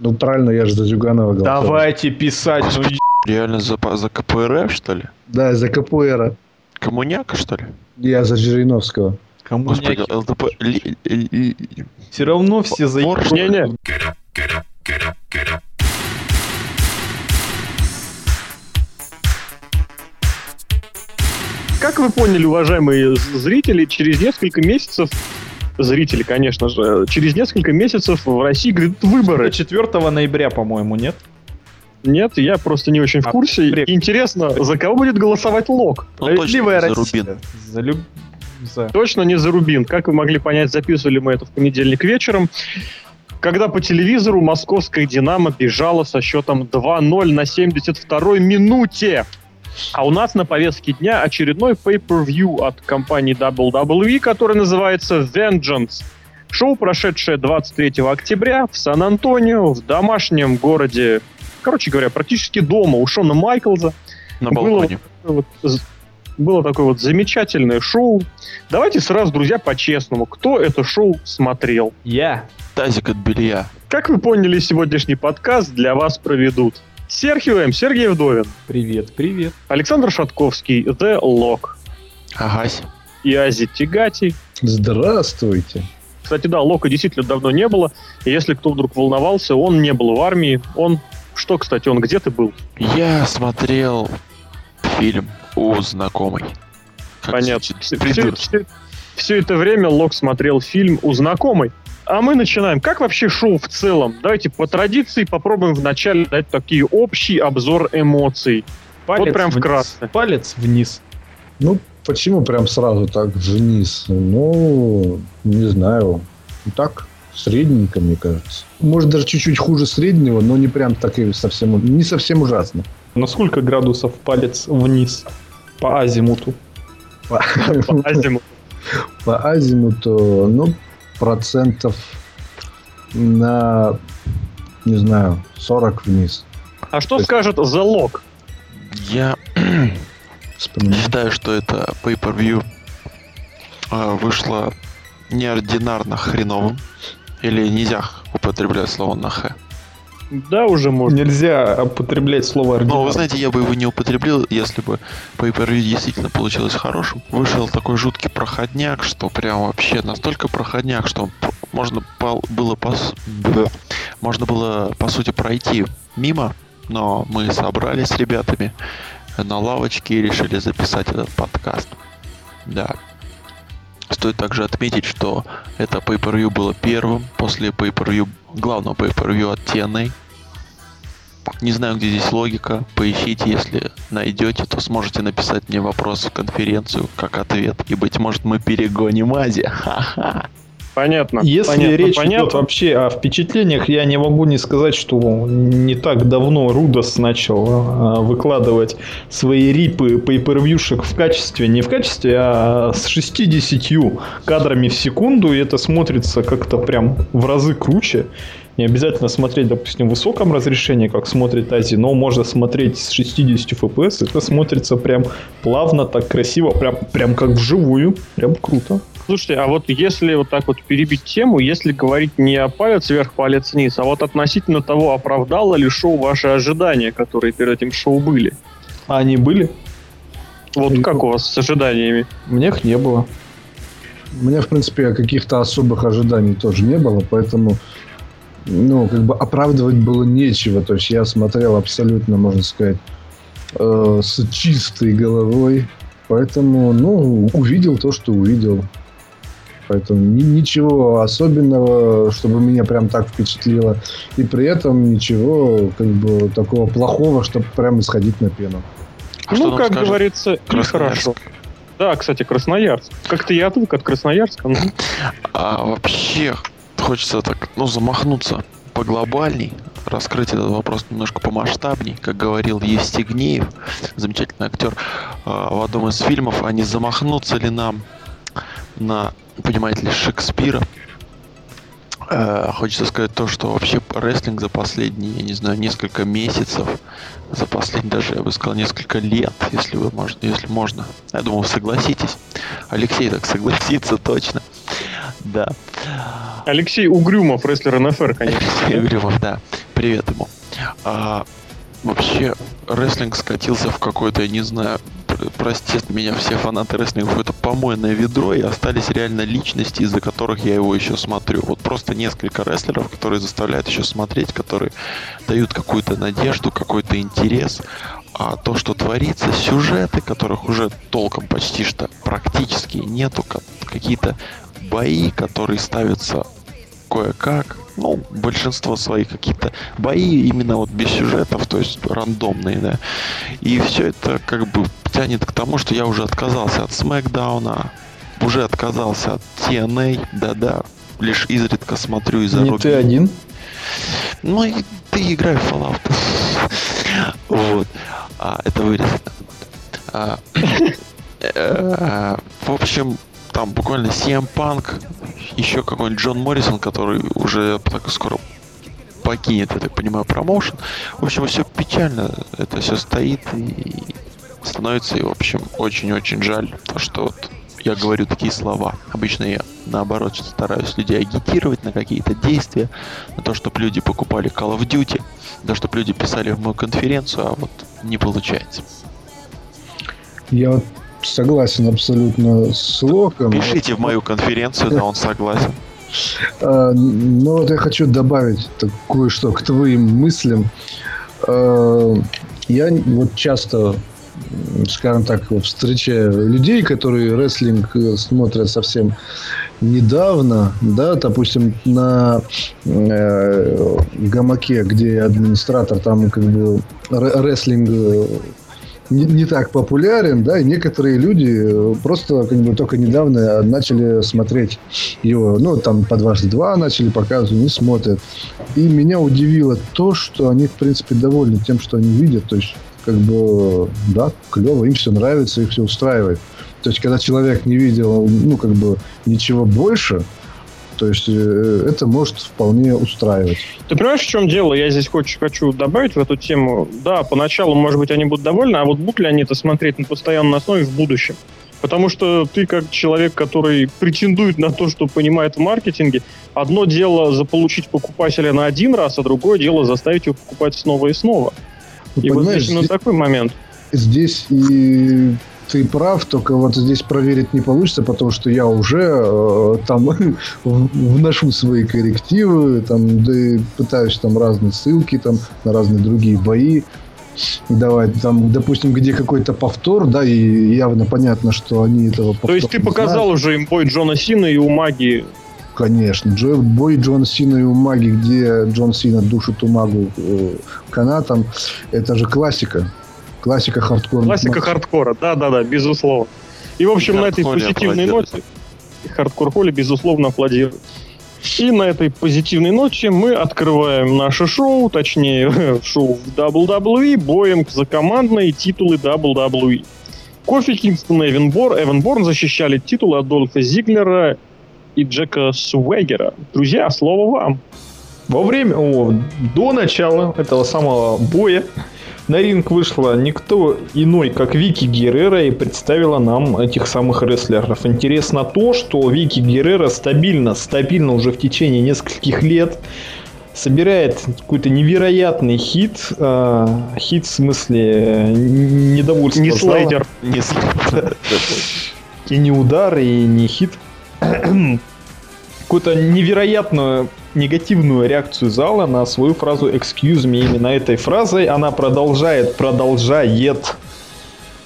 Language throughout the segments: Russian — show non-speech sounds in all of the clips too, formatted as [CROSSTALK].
Ну, правильно, я же за Зюганова голосовал. Давайте писать. Ну, Господи, Реально за, за КПРФ, что ли? Да, за КПР. Коммуняка, что ли? Я за Жириновского. Господи, коммуняки. ЛДП... ли- ли- ли- Все равно все за... Ли? Не-не, Как вы поняли, уважаемые зрители, через несколько месяцев, зрители, конечно же, через несколько месяцев в России грядут выборы. 4 ноября, по-моему, нет? Нет, я просто не очень в А, курсе. бред. Интересно, за кого будет голосовать Лок? Ну, точно Справедливая за Россия. Рубин. За люб... За... Точно не за Рубин. Как вы могли понять, записывали мы это в понедельник вечером, когда по телевизору московская «Динамо» бежала со счетом 2-0 на 72-й минуте. А у нас на повестке дня очередной pay-per-view от компании WWE, который называется Vengeance. Шоу, прошедшее 23 октября в Сан-Антонио, в домашнем городе, короче говоря, практически дома у Шона Майклза. На Было балконе. з- было такое вот замечательное шоу. Давайте сразу, друзья, по-честному, кто это шоу смотрел? Я. Тазик от белья. Как вы поняли, сегодняшний подкаст для вас проведут Серхио. Сергей Вдовин, Привет, привет. Александр Шатковский, The Lock Агась. и Ази Тигати. Здравствуйте. Кстати, да, Лока действительно давно не было. И если кто вдруг волновался, он не был в армии. Он... Что, кстати, он где ты был? Я смотрел фильм у знакомой. Как Понятно. звучит? Все, Придурки. это время Лок смотрел фильм у знакомой. А мы начинаем. Как вообще шоу в целом? Давайте по традиции попробуем вначале дать такие общий обзор эмоций. Палец прям вниз. вкратце. Палец вниз. Ну, почему прям сразу так вниз? Ну, не знаю. Так, средненько, мне кажется. Может, даже чуть-чуть хуже среднего, но не прям так и совсем, не совсем ужасно. На сколько градусов палец вниз? По азимуту. По, По азимуту. по азимуту, ну, процентов на, не знаю, 40 вниз. А что скажет The Lock? Я [CLEARS THROAT] Вспоминаю. считаю, что это pay-per-view а, вышло неординарно хреновым. Или нельзя употреблять слово на х. Да, уже можно. Нельзя употреблять слово Но вы знаете, я бы его не употребил, если бы pay-per-view действительно получилось хорошим. Вышел такой жуткий проходняк, что прям вообще настолько проходняк, что можно было по, можно было по сути пройти мимо, но мы собрались с ребятами на лавочке и решили записать этот подкаст. Да. Стоит также отметить, что это pay-per-view было первым после pay-per-view, главного pay-per-view от TNA. Не знаю, где здесь логика. Поищите, если найдете, то сможете написать мне вопрос в конференцию как ответ. И, быть может, мы перегоним Ази. Ха-ха. Понятно. Если понятно, речь понятно. идет вообще о впечатлениях, я не могу не сказать, что не так давно Рудос начал а, выкладывать свои рипы pay-per-viewшек в качестве, не в качестве, а с 60 кадрами в секунду, и это смотрится как-то прям в разы круче. Не обязательно смотреть, допустим, в высоком разрешении, как смотрит Ази, но можно смотреть с 60 FPS, это смотрится прям плавно, так красиво, прям, прям как вживую, прям круто. Слушайте, а вот если вот так вот перебить тему, если говорить не о палец вверх, палец вниз, а вот относительно того, оправдало ли шоу ваши ожидания, которые перед этим шоу были? А они были? Вот как у вас с ожиданиями? У меня их не было. У меня, в принципе, каких-то особых ожиданий тоже не было, поэтому, ну, как бы оправдывать было нечего. То есть я смотрел абсолютно, можно сказать, э, с чистой головой. Поэтому, ну, увидел то, что увидел. Поэтому ни- ничего особенного, чтобы меня прям так впечатлило. И при этом ничего, как бы, такого плохого, чтобы прям исходить на пену. А ну, как скажет говорится, Красноярск? хорошо. Да, кстати, Красноярск. Как-то я отвык от Красноярска. ну. [LAUGHS] А вообще хочется так, ну, замахнуться поглобальней, раскрыть этот вопрос немножко помасштабней, как говорил Евстигнеев, замечательный актер, а, в одном из фильмов, а не замахнуться ли нам на, понимаете ли, Шекспира. Э, Хочется сказать то, что вообще рестлинг за последние, я не знаю, несколько месяцев, за последние даже, я бы сказал, несколько лет, если вы можете, если можно. Я думаю, согласитесь. Алексей так согласится точно. Да. Алексей Угрюмов, рестлер НФР, конечно. Алексей Угрюмов, да. Привет ему. А, вообще, рестлинг скатился в какой-то, я не знаю, простят меня все фанаты рестлинга, в какое-то помойное ведро, и остались реально личности, из-за которых я его еще смотрю. Вот просто несколько рестлеров, которые заставляют еще смотреть, которые дают какую-то надежду, какой-то интерес. А то, что творится, сюжеты, которых уже толком почти что практически нету, какие-то бои, которые ставятся кое-как, ну, большинство своих какие-то бои именно вот без сюжетов, то есть рандомные, да. И все это как бы тянет к тому, что я уже отказался от Смакдауна, уже отказался от TNA, да-да, лишь изредка смотрю из-за Не ты один? Ну, и ты играй в Fallout. Вот. А, это вырезано. А, [COUGHS] э, в общем, там буквально CM Punk, еще какой-нибудь Джон Моррисон, который уже так скоро покинет, я так понимаю, промоушен. В общем, все печально, это все стоит и становится, и, в общем, очень-очень жаль, то, что вот я говорю такие слова. Обычно я, наоборот, стараюсь людей агитировать на какие-то действия, на то, чтобы люди покупали Call of Duty, на то, чтобы люди писали в мою конференцию, а вот не получается. Я вот согласен абсолютно с Локом. Пишите в мою конференцию, да, он согласен. [LAUGHS] А, но вот я хочу добавить кое-что к твоим мыслям. А, я вот часто скажем так, встречаю людей, которые рестлинг э, смотрят совсем недавно, да, допустим, на э, гамаке, где администратор, там как бы рестлинг э, не, не так популярен, да, и некоторые люди э, просто как бы только недавно начали смотреть его, ну, там по дважды два начали показывать, не смотрят. И меня удивило то, что они, в принципе, довольны тем, что они видят, то есть, как бы, да, клево, им все нравится, их все устраивает. То есть, когда человек не видел, ну, как бы, ничего больше, то есть э, это может вполне устраивать. Ты понимаешь, в чем дело? Я здесь хочу, хочу добавить в эту тему. Да, поначалу, может быть, они будут довольны, а вот будут ли они это смотреть на постоянной основе в будущем? Потому что ты как человек, который претендует на то, что понимает в маркетинге, одно дело заполучить покупателя на один раз, а другое дело заставить его покупать снова и снова. Ну, и вот здесь именно такой момент. Здесь и ты прав, только вот здесь проверить не получится, потому что я уже э, там [LAUGHS] вношу свои коррективы, там, да и пытаюсь там разные ссылки там на разные другие бои давать. Там, допустим, где какой-то повтор, да, и явно понятно, что они этого То есть ты показал знают. уже им бой Джона Сина и у Маги Конечно. Джо, бой Джона Сина и у Маги, где Джон Сина душит Умагу э, канатом, это же классика. Классика хардкора. Классика хардкора, да-да-да, безусловно. И, в общем, на этой позитивной ноте Hardcore Holly, безусловно, аплодирует. И на этой позитивной ноте мы открываем наше шоу, точнее, [LAUGHS] шоу в WWE, боем за командные титулы WWE. Кофи Кингстон и Эвен, Бор, Эвен Борн защищали титулы от Дольфа Зиглера и Джека Суэгера. Друзья, слово вам. Во время, о, до начала этого самого боя на ринг вышла никто иной, как Вики Геррера и представила нам этих самых рестлеров. Интересно то, что Вики Геррера стабильно, стабильно уже в течение нескольких лет собирает какой-то невероятный хит. Э, хит в смысле недовольство. Не слайдер. Не слайдер. [LAUGHS] И не удар, и не хит. [CLEARS THROAT] Какую-то невероятную негативную реакцию зала на свою фразу «excuse me». Именно этой фразой она продолжает, продолжает,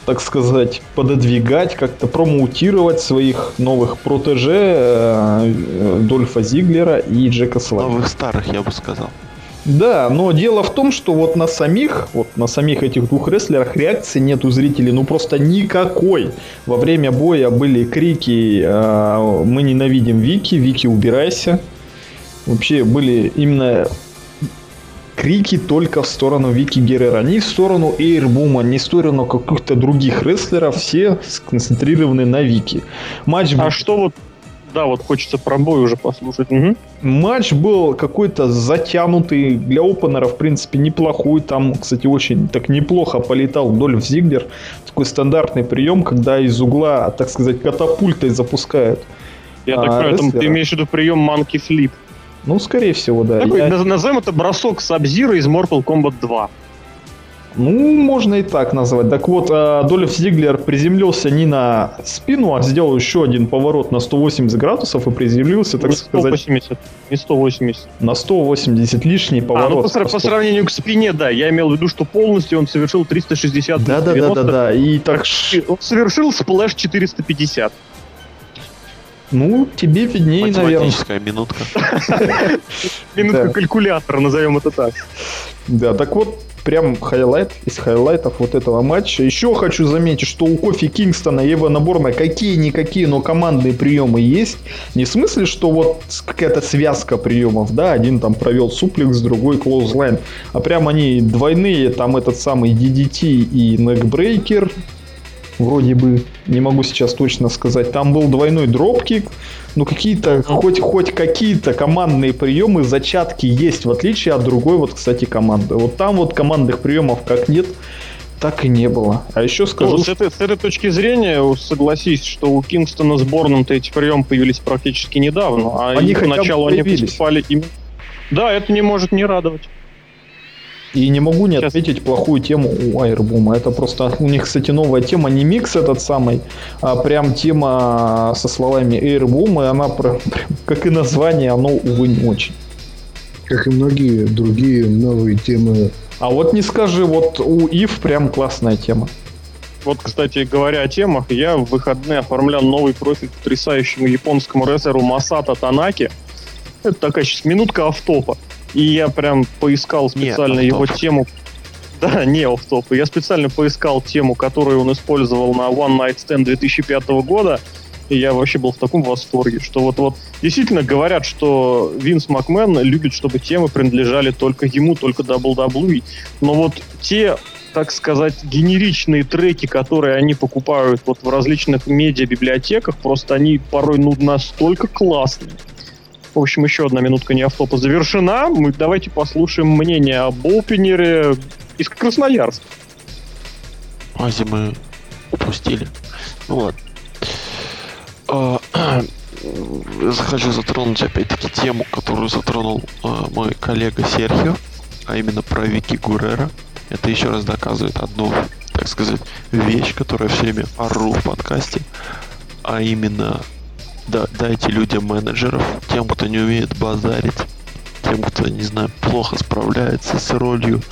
так сказать, пододвигать, как-то промоутировать своих новых протеже э, Дольфа Зиглера и Джека Слайма. Новых старых, я бы сказал. Да, но дело в том, что вот на самих, вот на самих этих двух рестлерах реакции нет у зрителей, ну просто никакой. Во время боя были крики э, «Мы ненавидим Вики, Вики, убирайся!» Вообще были именно крики только в сторону Вики Геррера. Не в сторону Эйрбума, не в сторону каких-то других рестлеров. Все сконцентрированы на Вики. Матч а что вот да, вот хочется про бой уже послушать. Угу. Матч был какой-то затянутый. Для опенера, в принципе, неплохой. Там, кстати, очень так неплохо полетал Дольф Зиглер. Такой стандартный прием, когда из угла, так сказать, катапультой запускают. Я а, так понимаю, ты имеешь в виду прием Monkey Flip. Ну, скорее всего, да. Такой, Я- наз- Назовем это бросок Сабзира из Mortal Kombat 2. Ну, можно и так назвать. Так вот, а, Дольф Зиглер приземлился не на спину, а сделал еще один поворот на 180 градусов и приземлился, так не сказать, 180, не 180. на 180 лишний А, ну поворот. по, сра- по сравнению к спине, да. Я имел в виду, что полностью он совершил 360 Да, да, да, да, да. И так, Он совершил splash 450. Ну, тебе виднее, наверное. Математическая минутка. [LAUGHS] Минутка Да. калькулятора, назовем это так. Да, так вот, прям highlight из highlight ов вот этого матча. Еще хочу заметить, что у Кофи Кингстона и Эвана Борна какие-никакие, но командные приемы есть. Не в смысле, что вот какая-то связка приемов, да, один там провел суплекс, другой clothesline, а прям они двойные, там этот самый DDT и neckbreaker, вроде бы, не могу сейчас точно сказать. Там был двойной дропкик, ну какие-то, хоть, хоть какие-то командные приемы, зачатки есть, в отличие от другой вот, кстати, команды. Вот там вот командных приемов как нет, так и не было. А еще скажу, Ну, с, этой, с этой точки зрения, согласись, что у Кингстона с Борном-то эти приемы появились практически недавно, а Они их поначалу они появились. поступали именно... Да, это не может не радовать. И не могу не Сейчас. отметить плохую тему у Айрбума. Это просто у них, кстати, новая тема, не микс этот самый, а прям тема со словами Airbum, и она [LAUGHS] прям, как и название, оно, увы, не очень. Как и многие другие новые темы. А вот не скажи, вот у Ив прям классная тема. Вот, кстати, говоря о темах, я в выходные оформлял новый профиль потрясающему японскому рестлеру Масата Танаки. Это такая сейчас минутка офф-топа. И я прям поискал Не специально его офф-топ. тему. Да, не офф-топ. Я специально поискал тему, которую он использовал на One Night Stand 2005 года. И я вообще был в таком восторге, что вот вот действительно говорят, что Винс Макмен любит, чтобы темы принадлежали только ему, только WWE. Но вот те так сказать, генеричные треки, которые они покупают вот в различных медиа-библиотеках, просто они порой ну, настолько классные. В общем, еще одна минутка не автопа завершена. Мы давайте послушаем мнение об опенере из Красноярска. Ази мы упустили. Ну ладно. А, [CLEARS THROAT] Хочу затронуть опять-таки тему, которую затронул а, мой коллега Серхио, а именно про Вики Гурера. Это еще раз доказывает одну, так сказать, вещь, которую я все время ору в подкасте, а именно да, дайте людям менеджеров, тем, кто не умеет базарить, тем, кто, не знаю, плохо справляется с ролью,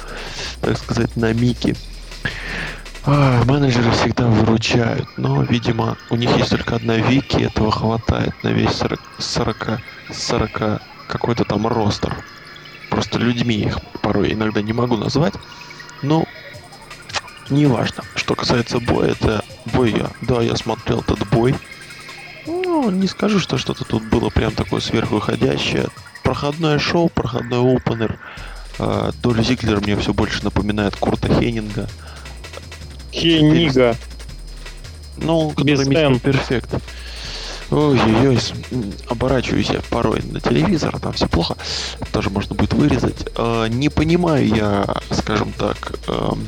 так сказать, на мике. А, менеджеры всегда выручают, но, видимо, у них есть только одна вики, этого хватает на весь 40, 40, 40 какой-то там ростер. Просто людьми их порой иногда не могу назвать, но неважно. Что касается боя, это бой я, да, я смотрел этот бой. Ну, не скажу, что что-то тут было прям такое сверхвыходящее. Проходное шоу, проходной опенер. А, Доль Зиглер мне все больше напоминает Курта Хеннинга. Хенига. Ну, который Перфект. Ой-ой-ой, оборачиваюсь я порой на телевизор, там все плохо, тоже можно будет вырезать. А, не понимаю я, скажем так, эм,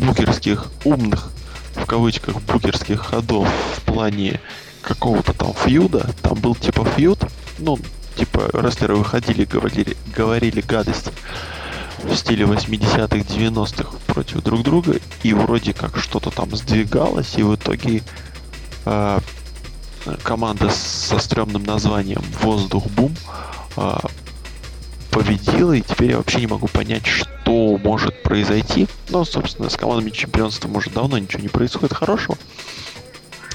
букерских умных, в кавычках, букерских ходов в плане какого-то там фьюда. Там был типа фьюд, ну, типа рестлеры выходили, говорили, говорили гадости в стиле 80-х, 90-х против друг друга, и вроде как что-то там сдвигалось, и в итоге а, команда со стрёмным названием Воздух Бум а, победила, и теперь я вообще не могу понять, что может произойти. Но, собственно, с командами чемпионства уже давно ничего не происходит хорошего.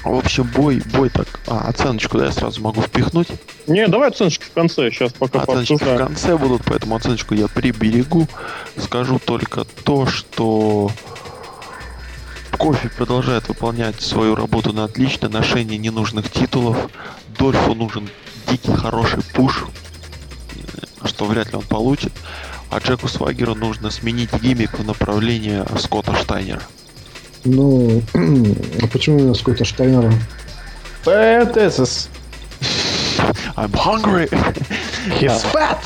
Общем, бой, бой так. А, оценочку, да, я сразу могу впихнуть. Не, давай оценочки в конце, сейчас пока Оценочки в пообсуждаем. конце будут, поэтому оценочку я приберегу. Скажу только то, что Кофе продолжает выполнять свою работу на отлично, ношение ненужных титулов. Дольфу нужен дикий хороший пуш, что вряд ли он получит. А Джеку Свагеру нужно сменить гиммик в направлении Скотта Штайнера. Ну, а почему именно Скотта Штайнера? Пэтесис. I'm hungry! He's fat.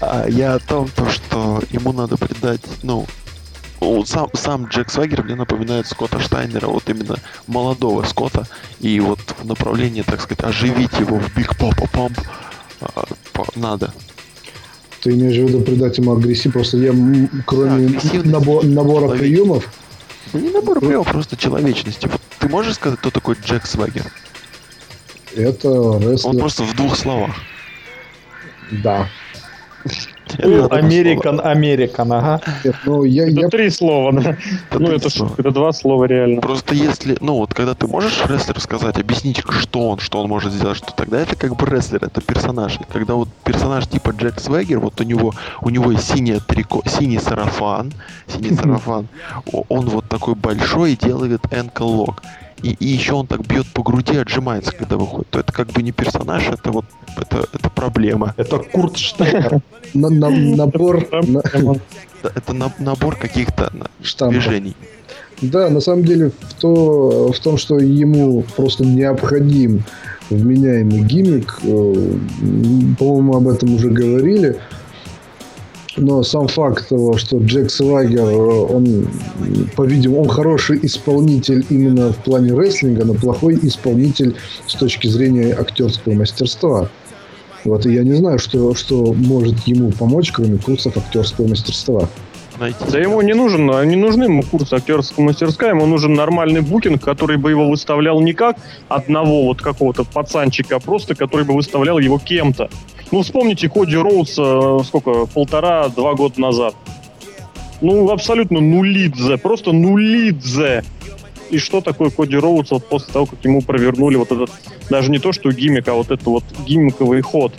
А, я о том, то, что ему надо придать, ну, он сам, сам Джек Свагер мне напоминает Скотта Штайнера, вот именно молодого Скотта, и вот в направлении, так сказать, оживить его в Big Poppa Pump надо. Ты имеешь в виду придать ему агрессив? Просто я, кроме набо- набора Лови. приемов, Ну, не набор приемов, просто человечности. Вот ты можешь сказать, кто такой Джек Свагер? это Он рестлер. просто в двух словах. Да. [LAUGHS] Слово. American, American, ага. Нет, ну, я, Это я три слова, да. Это Ну, это, слова. это два слова реально. Просто если, ну вот, когда ты можешь рестлеру сказать, объяснить, что он, что он может сделать, что тогда это как бы рестлер, это персонаж. И когда вот персонаж типа Джек Свегер, вот у него, у него есть синий трико, синий сарафан, синий [LAUGHS] сарафан, он вот такой большой и делает lock. И, и еще он так бьет по груди, отжимается, когда выходит. То это как бы не персонаж, это вот это, это проблема. Это Курт на- набор на- Это, это на- набор каких-то движений. Да, на самом деле в, то, в том, что ему просто необходим вменяемый гиммик, э, по-моему, об этом уже говорили. Но сам факт того, что Джек Свагер, он, по-видимому, он хороший исполнитель именно в плане рестлинга, но плохой исполнитель с точки зрения актерского мастерства. Вот, и я не знаю, что, что может ему помочь, кроме курсов актерского мастерства. Да ему не нужен, не нужны ему курсы актерского мастерска, ему нужен нормальный букинг, который бы его выставлял не как одного вот какого-то пацанчика, а просто который бы выставлял его кем-то. Ну, вспомните Коди Роуз, э, сколько, полтора-два года назад. Ну, абсолютно нулидзе, просто нулидзе. И что такое Коди Роуз вот после того, как ему провернули вот этот, даже не то, что гиммик, а вот это вот гиммиковый ход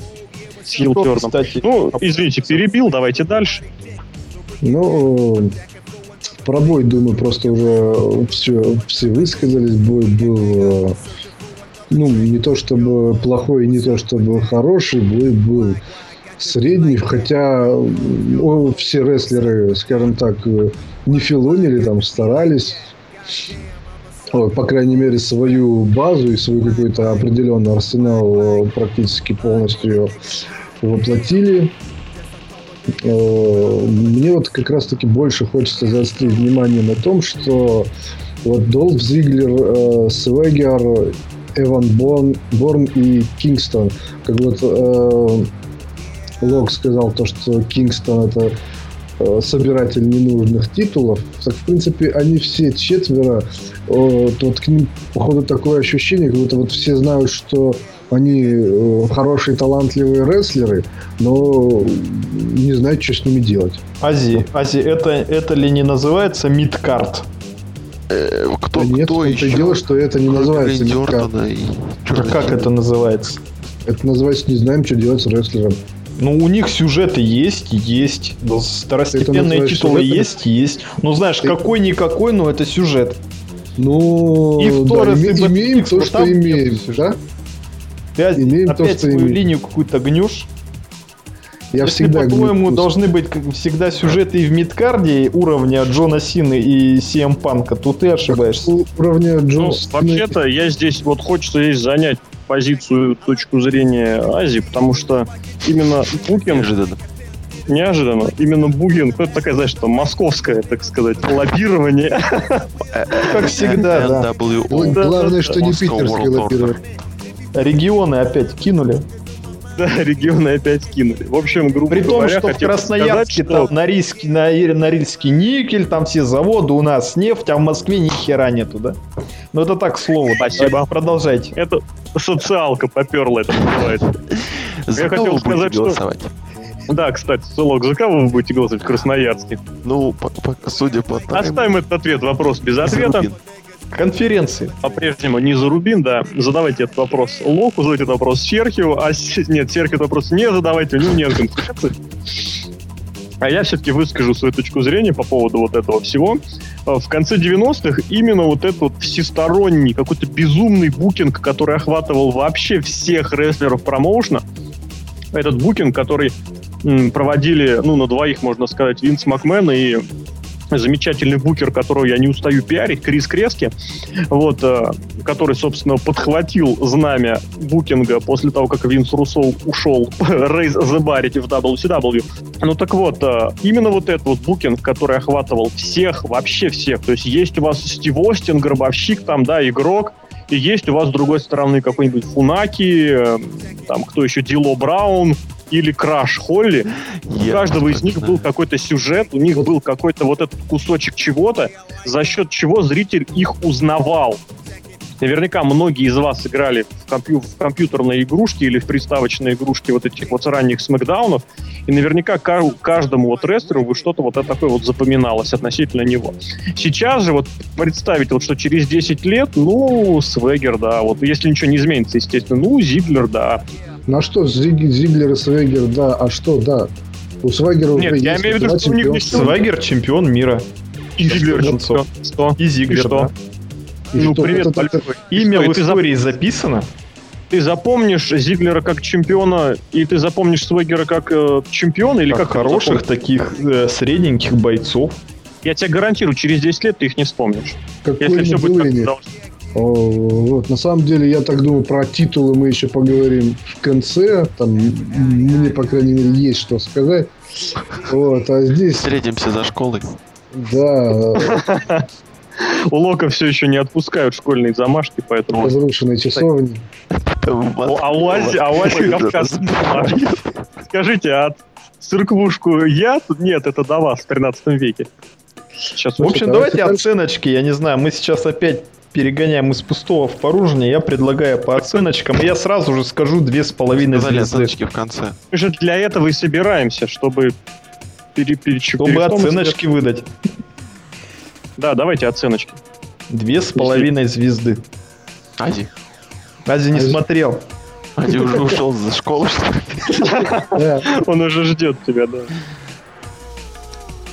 с хилтерном. Ну, извините, перебил, давайте дальше. Ну, про бой, думаю, просто уже все, все высказались. Бой был, э, ну, не то чтобы плохой, не то чтобы хороший. Бой был средний, хотя м, о, все рестлеры, скажем так, э, не филонили, там старались. Ой, по крайней мере, свою базу и свой какой-то определенный арсенал э, практически полностью воплотили. Э, Мне вот как раз-таки больше хочется заострить внимание на том, что вот Долф Зиглер, э, Свегер, Эван Борн, Борн и Кингстон. Как вот э, Лок сказал то, что Кингстон это э, собиратель ненужных титулов. Так, в принципе, они все четверо, э, вот к ним, походу, такое ощущение, как будто вот все знают, что они э, хорошие, талантливые рестлеры, но не знают, что с ними делать. Ази, Ази, это, это ли не называется мидкарт? Э, кто, Да нет, кто еще? дело, что это не называется. Ортона и А Джона как это называется? Это называется «не знаем, что делать с рестлером». Ну, у них сюжеты есть, есть. Второстепенные титулы сюжетами? есть, есть. Ну, знаешь, какой-никакой, но это сюжет. Ну, И в да, Торрес, име- и имеем то, что имеем, да? Ты Имеем то, опять что свою имеем. линию какую-то гнешь. Я Если, всегда по-твоему, должны быть всегда сюжеты и в мидкарде уровня Джона Сины и Сиэм Панка, то ты ошибаешься. уровня Ну, Джонс. вообще-то, я здесь, вот хочется здесь занять позицию, точку зрения Азии, потому что именно букинг, Неожиданно. неожиданно, именно букинг, ну, это такая, знаешь, там, московское, так сказать, лоббирование. Как всегда, да. Главное, что не Order. лоббирование. Регионы опять кинули. Да, [LAUGHS] регионы опять кинули. В общем, грубо При том, говоря, что в Красноярске сказать, там Норильский, на- Норильский никель, там все заводы, у нас нефть, а в Москве ни хера нету, да? Ну это так, к слову. Спасибо. Продолжайте. Это социалка поперла, это называется. За Я хотел сказать, что- голосовать? Да, кстати, Сулок, за кого вы будете голосовать в Красноярске? Ну, по- по- судя по Оставим этот ответ, вопрос без ответа. Конференции. По-прежнему не за Рубин, да. Задавайте этот вопрос Локу, задавайте этот вопрос Серхио, а нет, Серхио этот вопрос не задавайте, у него нет конференции. А я все-таки выскажу свою точку зрения по поводу вот этого всего. Э, В конце 90-х именно вот этот вот всесторонний, какой-то безумный букинг, который охватывал вообще всех рестлеров промоушена, этот букинг, который проводили, ну, на двоих, можно сказать, Винс Макмен и замечательный букер, которого я не устаю пиарить, Крис Крески, вот, э, который, собственно, подхватил знамя букинга после того, как Винс Руссо ушел [LAUGHS] Рейз забарить в WCW. Ну так вот, э, именно вот этот вот букинг, который охватывал всех, вообще всех, то есть есть у вас Стив Остин, гробовщик там, да, игрок, и есть у вас с другой стороны какой-нибудь Фунаки, э, там кто еще, Дило Браун, или Краш Холли, у каждого из них был какой-то сюжет, у них был какой-то вот этот кусочек чего-то, за счет чего зритель их узнавал. Наверняка многие из вас играли в, компью- в компьютерные игрушки или в приставочные игрушки вот этих вот ранних смакдаунов, и наверняка ка- каждому вот рестлеру вы что-то вот это такое вот запоминалось относительно него. Сейчас же вот представить, вот что через 10 лет, ну, Свегер, да, вот если ничего не изменится, естественно, ну, Зиглер, да. На что Зиг- Зиглер и Свегер, да, а что, да. У Свегера Нет, уже я есть имею в виду, что у них не. Свагер чемпион мира. И Зиглер концов. чемпион. Что? И Зиглер, что? да. И ну, что, привет, это большой. Имя Что, и в ты зап- истории записано. Ты запомнишь Зиглера как чемпиона, и ты запомнишь Свегера как э, чемпиона, или Как как хороших таких э, средненьких бойцов. Я тебе гарантирую, через 10 лет ты их не вспомнишь. Какое Если все будет как должно. Вот, на самом деле, я так думаю, про титулы мы еще поговорим в конце. Там мне, по крайней мере, есть что сказать. Вот, а здесь, Встретимся за школой. да, У Лока все еще не отпускают школьные замашки, поэтому... разрушенные часовни. А у Ази, а у Ази Кавказ. Скажите, а церквушку я? Нет, это до вас в 13 веке. Сейчас В общем, давайте оценочки. Я не знаю, мы сейчас опять перегоняем из пустого в порожнее. Я предлагаю по оценочкам. Я сразу же скажу две с половиной Сказали звезды. оценочки в конце. Мы же для этого и собираемся, чтобы пере, пере- Чтобы оценочки выдать. себе- Да, давайте оценочки. Две с половиной звезды. Ази. Ази не Ази- смотрел. Ази уже ушел за школу, что ли? [LAUGHS] Он уже ждет тебя, да.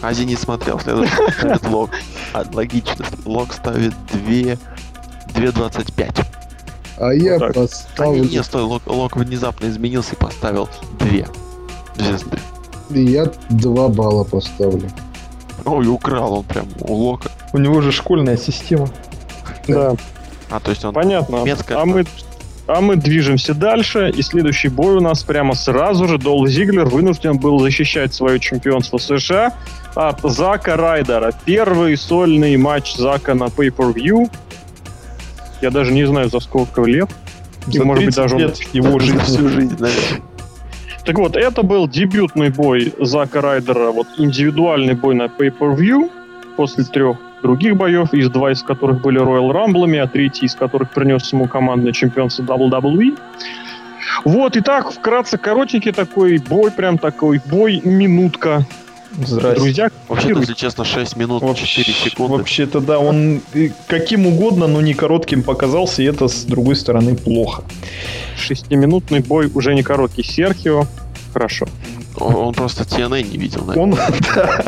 Ази не смотрел. Следующий [LAUGHS] ставит лог. А, логично. Лог ставит 2... 2.25. а я Вот. А не, поставлю, не, стой, лог, лог внезапно изменился и поставил 2 звезды. я два балла поставлю. Ой, украл он прям у Лока. У него же школьная система. Да, А, то есть он... понятно. Немецкая. А мы, а мы движемся дальше, и следующий бой у нас прямо сразу же Долф Зиглер вынужден был защищать свое чемпионство США от Зака Райдера. Первый сольный матч Зака на Pay-Per-View. Я даже не знаю, за сколько лет. И, За может быть, 30 даже он- лет его За жизни. всю жизнь, наверное. Так вот, это был дебютный бой Зака Райдера, вот индивидуальный бой на Pay-Per-View после трех других боев, из два из которых были Royal Рамблами, а третий из которых принес ему командное чемпионство WWE. Вот, и так, вкратце, коротенький такой бой, прям такой бой, минутка. Здрасте. Друзья, Вообще, если честно, 6 минут Вообще- 4 секунды. Вообще-то да, он каким угодно, но не коротким показался, и это с другой стороны плохо. шестиминутный бой, уже не короткий, Серхио. Хорошо. Он, он просто TNA не видел, наверное. Он [LAUGHS] да.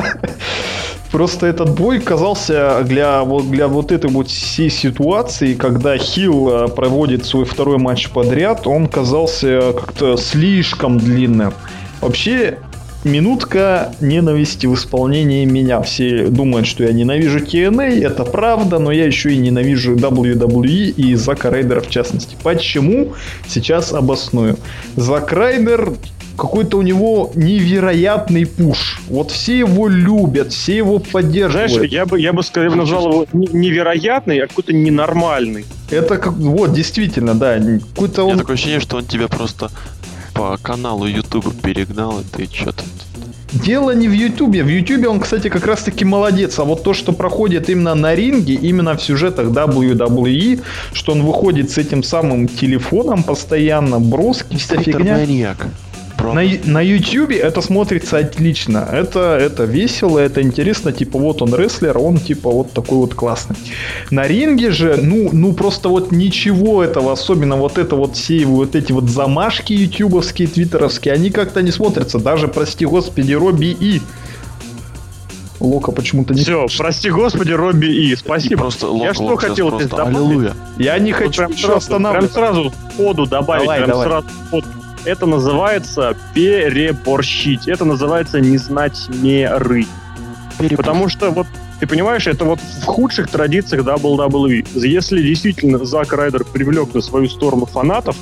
Просто этот бой казался для вот, для вот этой вот всей ситуации, когда Хилл э, проводит свой второй матч подряд, он казался как-то слишком длинным. Вообще, минутка ненависти в исполнении меня. Все думают, что я ненавижу TNA, это правда, но я еще и ненавижу WWE и Зака Райдера в частности. Почему? Сейчас обосную. Зак Райдер какой-то у него невероятный пуш. Вот все его любят, все его поддерживают. Знаешь, я бы, я бы скорее назвал его не- невероятный, а какой-то ненормальный. Это как, вот, действительно, да, какой-то У меня он... такое ощущение, что он тебя просто по каналу YouTube перегнал, и ты что-то... Дело не в Ютубе. В Ютубе он, кстати, как раз-таки молодец. А вот то, что проходит именно на ринге, именно в сюжетах WWE, что он выходит с этим самым телефоном постоянно, броски, вся фигня. маньяк. На, на YouTube это смотрится отлично. Это, это весело, это интересно. Типа, вот он рестлер, он типа вот такой вот классный. На ринге же, ну, ну просто вот ничего этого, особенно вот это вот все его вот эти вот замашки ютубовские, твиттеровские, они как-то не смотрятся. Даже, прости господи, Робби И. Лока почему-то не... Все, прости господи, Робби И. И Спасибо. просто Я Лок- что Лок сейчас хотел здесь просто добавить? Аллилуйя. Я не Вот хочу прям сразу, прям сразу ходу добавить, Давай, прям давай. сразу ходу. Это называется переборщить. Это называется не знать меры. Потому что вот ты понимаешь, это вот в худших традициях WWE. Если действительно Зак Райдер привлек на свою сторону фанатов,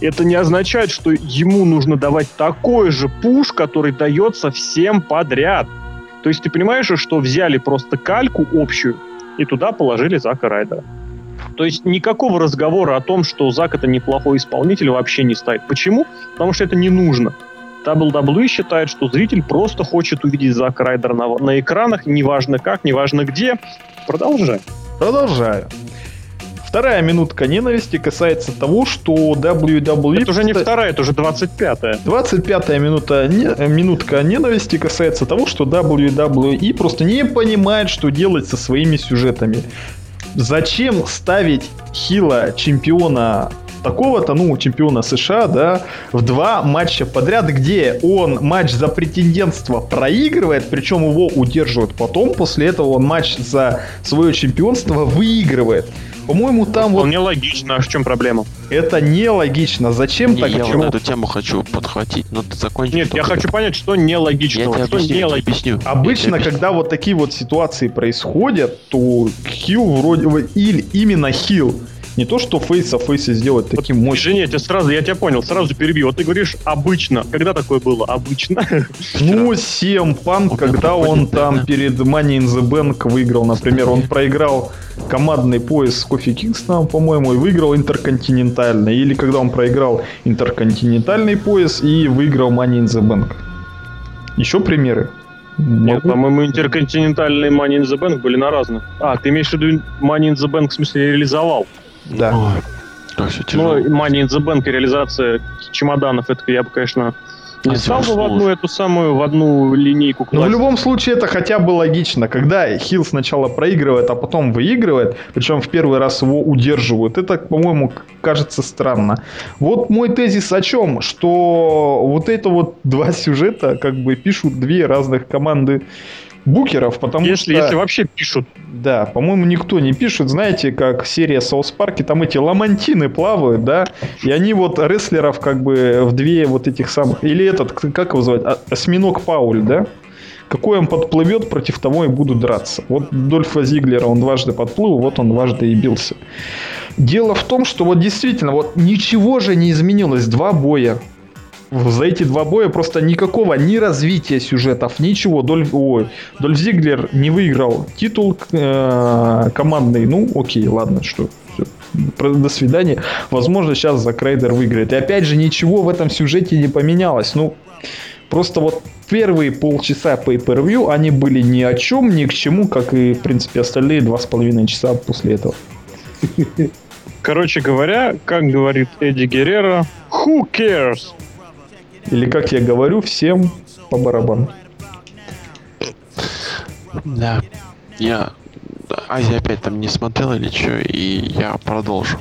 это не означает, что ему нужно давать такой же пуш, который дается всем подряд. То есть ты понимаешь, что взяли просто кальку общую и туда положили Зака Райдера. То есть никакого разговора о том, что Зак это неплохой исполнитель, вообще не стоит. Почему? Потому что это не нужно. WWE считает, что зритель просто хочет увидеть Зака Райдера на, на экранах, неважно как, неважно где. Продолжай. Продолжаю. Вторая минутка ненависти касается того, что WWE... Это уже не вторая, это уже 25-я. 25-я минута, не, минутка ненависти касается того, что WWE просто не понимает, что делать со своими сюжетами. Зачем ставить хила чемпиона такого-то, ну, чемпиона США, да, в два матча подряд, где он матч за претендентство проигрывает, причем его удерживают потом, после этого он матч за свое чемпионство выигрывает. По-моему, там вот... логично, а в чем проблема? Это нелогично. Зачем не, так? Я вот эту тему хочу подхватить, но ты закончи. Нет, я хочу понять, что нелогично. Я тебе что объясню, нелогично. объясню. Обычно, объясню. когда вот такие вот ситуации происходят, то хил вроде бы... Или именно хил не то, что фейса фейса сделать таким вот, мощным. Извини, я тебя сразу, я тебя понял, сразу перебью. Вот ты говоришь обычно. Когда такое было? Обычно. Ну, Сем Панк, когда он там перед Money in the Bank выиграл, например, он проиграл командный пояс с Кофи Кингстоном, по-моему, и выиграл интерконтинентальный. Или когда он проиграл интерконтинентальный пояс и выиграл Money in the Bank. Еще примеры? Нет, по-моему, интерконтинентальные Money in the Bank были на разных. А, ты имеешь в виду Money in the Bank, в смысле, реализовал? Да. Ой, как все тяжело. Ну, Money in the Bank и реализация чемоданов, это я бы, конечно, не А стал бы в одну эту самую, в одну линейку Но в класть. любом случае это хотя бы логично. Когда Хилл сначала проигрывает, а потом выигрывает, причем в первый раз его удерживают, это, по-моему, кажется странно. Вот мой тезис о чем? Что вот это вот два [LAUGHS] сюжета как бы пишут две разных команды букеров, потому Если, что... если вообще пишут. Да, по-моему, никто не пишет. Знаете, как серия Соус Парки, там эти ламантины плавают, да, и они вот рестлеров как бы в две вот этих самых... Или этот, как его звать? А- Осьминог Пауль, да? Какой он подплывет, против того и будут драться. Вот Дольфа Зиглера он дважды подплыл, вот он дважды и бился. Дело в том, что вот действительно, вот ничего же не изменилось. Два боя. За эти два боя просто никакого ни развития сюжетов, ничего. Дольф, ой, Дольф Зиглер не выиграл титул э, командный. Ну, окей, ладно, что. Про- До свидания. Возможно, сейчас Зак Райдер выиграет. И опять же, ничего в этом сюжете не поменялось. Ну, просто вот первые полчаса pay-per-view, они были ни о чем, ни к чему, как и, в принципе, остальные два с половиной часа после этого. Короче говоря, как говорит Эдди Геррера, who cares? Или, как я говорю, всем по барабану. Да. Я Азия опять там не смотрел или что, и я продолжу.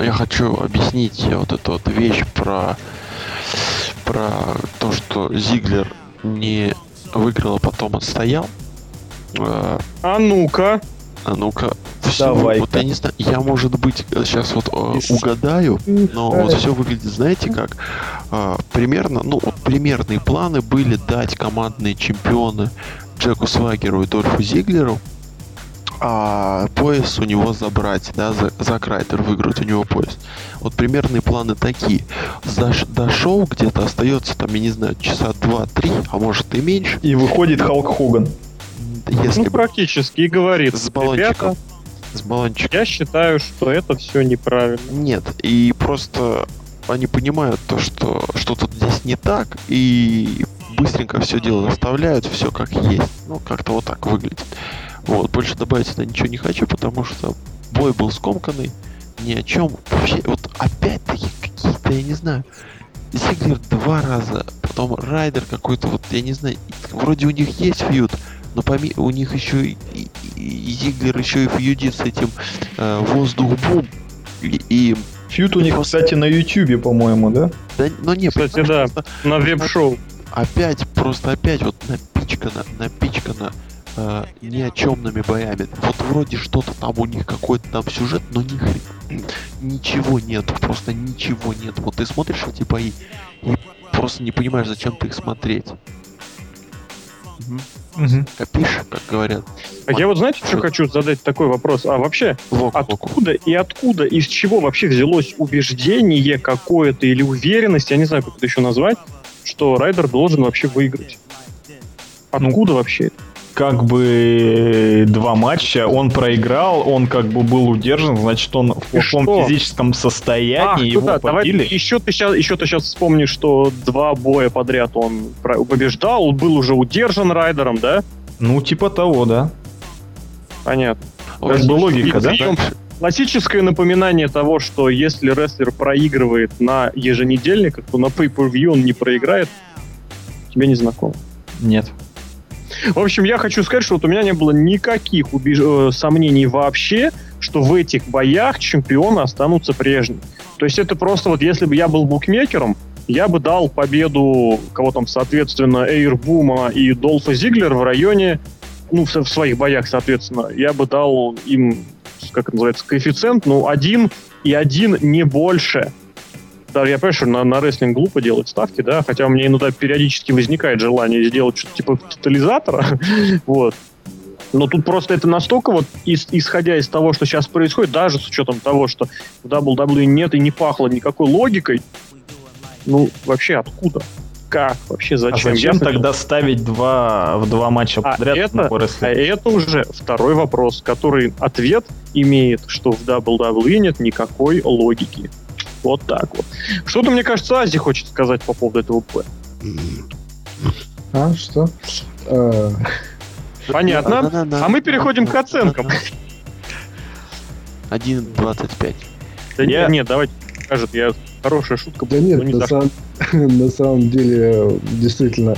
Я хочу объяснить вот эту вот вещь про про то, что Зиглер не выиграл, а потом отстоял. Э, А ну-ка. А ну-ка, всё, Давай-ка. вот я не знаю, я, может быть, сейчас вот э, угадаю, но вот все выглядит, знаете как? А, примерно, ну, вот примерные планы были дать командные чемпионы Джеку Свагеру и Дольфу Зиглеру, а пояс у него забрать, да, за, Зак Райдер выиграть у него пояс. Вот примерные планы такие. За, до шоу где-то остается там, я не знаю, часа два-три, а может и меньше, И выходит Халк Хоган. Если Ну, практически. И говорит, с баллончиком. ребята, С баллончиком. я считаю, что это все неправильно. Нет, и просто они понимают то, что что-то здесь не так, и быстренько все дело заставляют, все как есть. Ну, как-то вот так выглядит. Вот, больше добавить сюда ничего не хочу, потому что бой был скомканный, ни о чем. Вообще, вот опять-таки какие-то, я не знаю, Зиглер два раза, потом Райдер какой-то, вот, я не знаю, вроде у них есть фьюд, но поми- у них еще и, и- и Зиглер еще и фьюдит с этим э, воздух бум. И, и Фьют у них, кстати, на Ютубе, по-моему, да? да, но не, Кстати, да. просто На веб-шоу. опять, просто опять вот напичкано, напичкано э, ни о чемными боями. Вот вроде что-то там у них какой-то там сюжет, но ни хрен- [CLEARS THROAT] ничего нету, просто ничего нет. Вот ты смотришь эти бои и просто не понимаешь, зачем ты их смотреть. Копишь, как говорят. А я вот знаете, что хочу задать такой вопрос? А вообще, Лок, лок. откуда и откуда, из чего вообще взялось убеждение какое-то или уверенность, я не знаю, как это еще назвать, что Райдер должен вообще выиграть? Откуда вообще? это? Как бы два матча, он проиграл, он как бы был удержан, значит, он в плохом физическом состоянии, Ах, его да, давай побили. еще ты сейчас, еще ты сейчас вспомнишь, что два боя подряд он побеждал, он был уже удержан райдером, да? Ну, типа того, да. Понятно. Как бы логика, да? прием- Классическое напоминание того, что если рестлер проигрывает на еженедельниках, то на pay-per-view он не проиграет, тебе не знакомо. Нет. В общем, я хочу сказать, что вот у меня не было никаких убеж- э, сомнений вообще, что в этих боях чемпионы останутся прежними. То есть это просто вот если бы я был букмекером, я бы дал победу кого там, соответственно, Эйрбума и Долфа Зиглер в районе, ну, в, в своих боях, соответственно, я бы дал им, как это называется, коэффициент, ну, один и один не больше. Да, я понимаю, что на, на рестлинг глупо делать ставки, да, хотя у меня иногда периодически возникает желание сделать что-то типа тотализатора, [LAUGHS] вот. Но тут просто это настолько вот, ис- исходя из того, что сейчас происходит, даже с учетом того, что в WWE нет и не пахло никакой логикой, ну, вообще откуда? Как? Вообще А зачем? зачем Я тогда ставить два, в два матча А подряд это- на А это уже второй вопрос, который ответ имеет, что в WWE нет никакой логики. Вот так вот. Что-то, мне кажется, Ази хочет сказать по поводу этого П. А, что? А, Понятно. А мы переходим к оценкам. 1.25. Да нет, нет, давайте скажет, я хорошая шутка. Да нет, не на самом, [LAUGHS] на самом деле, действительно,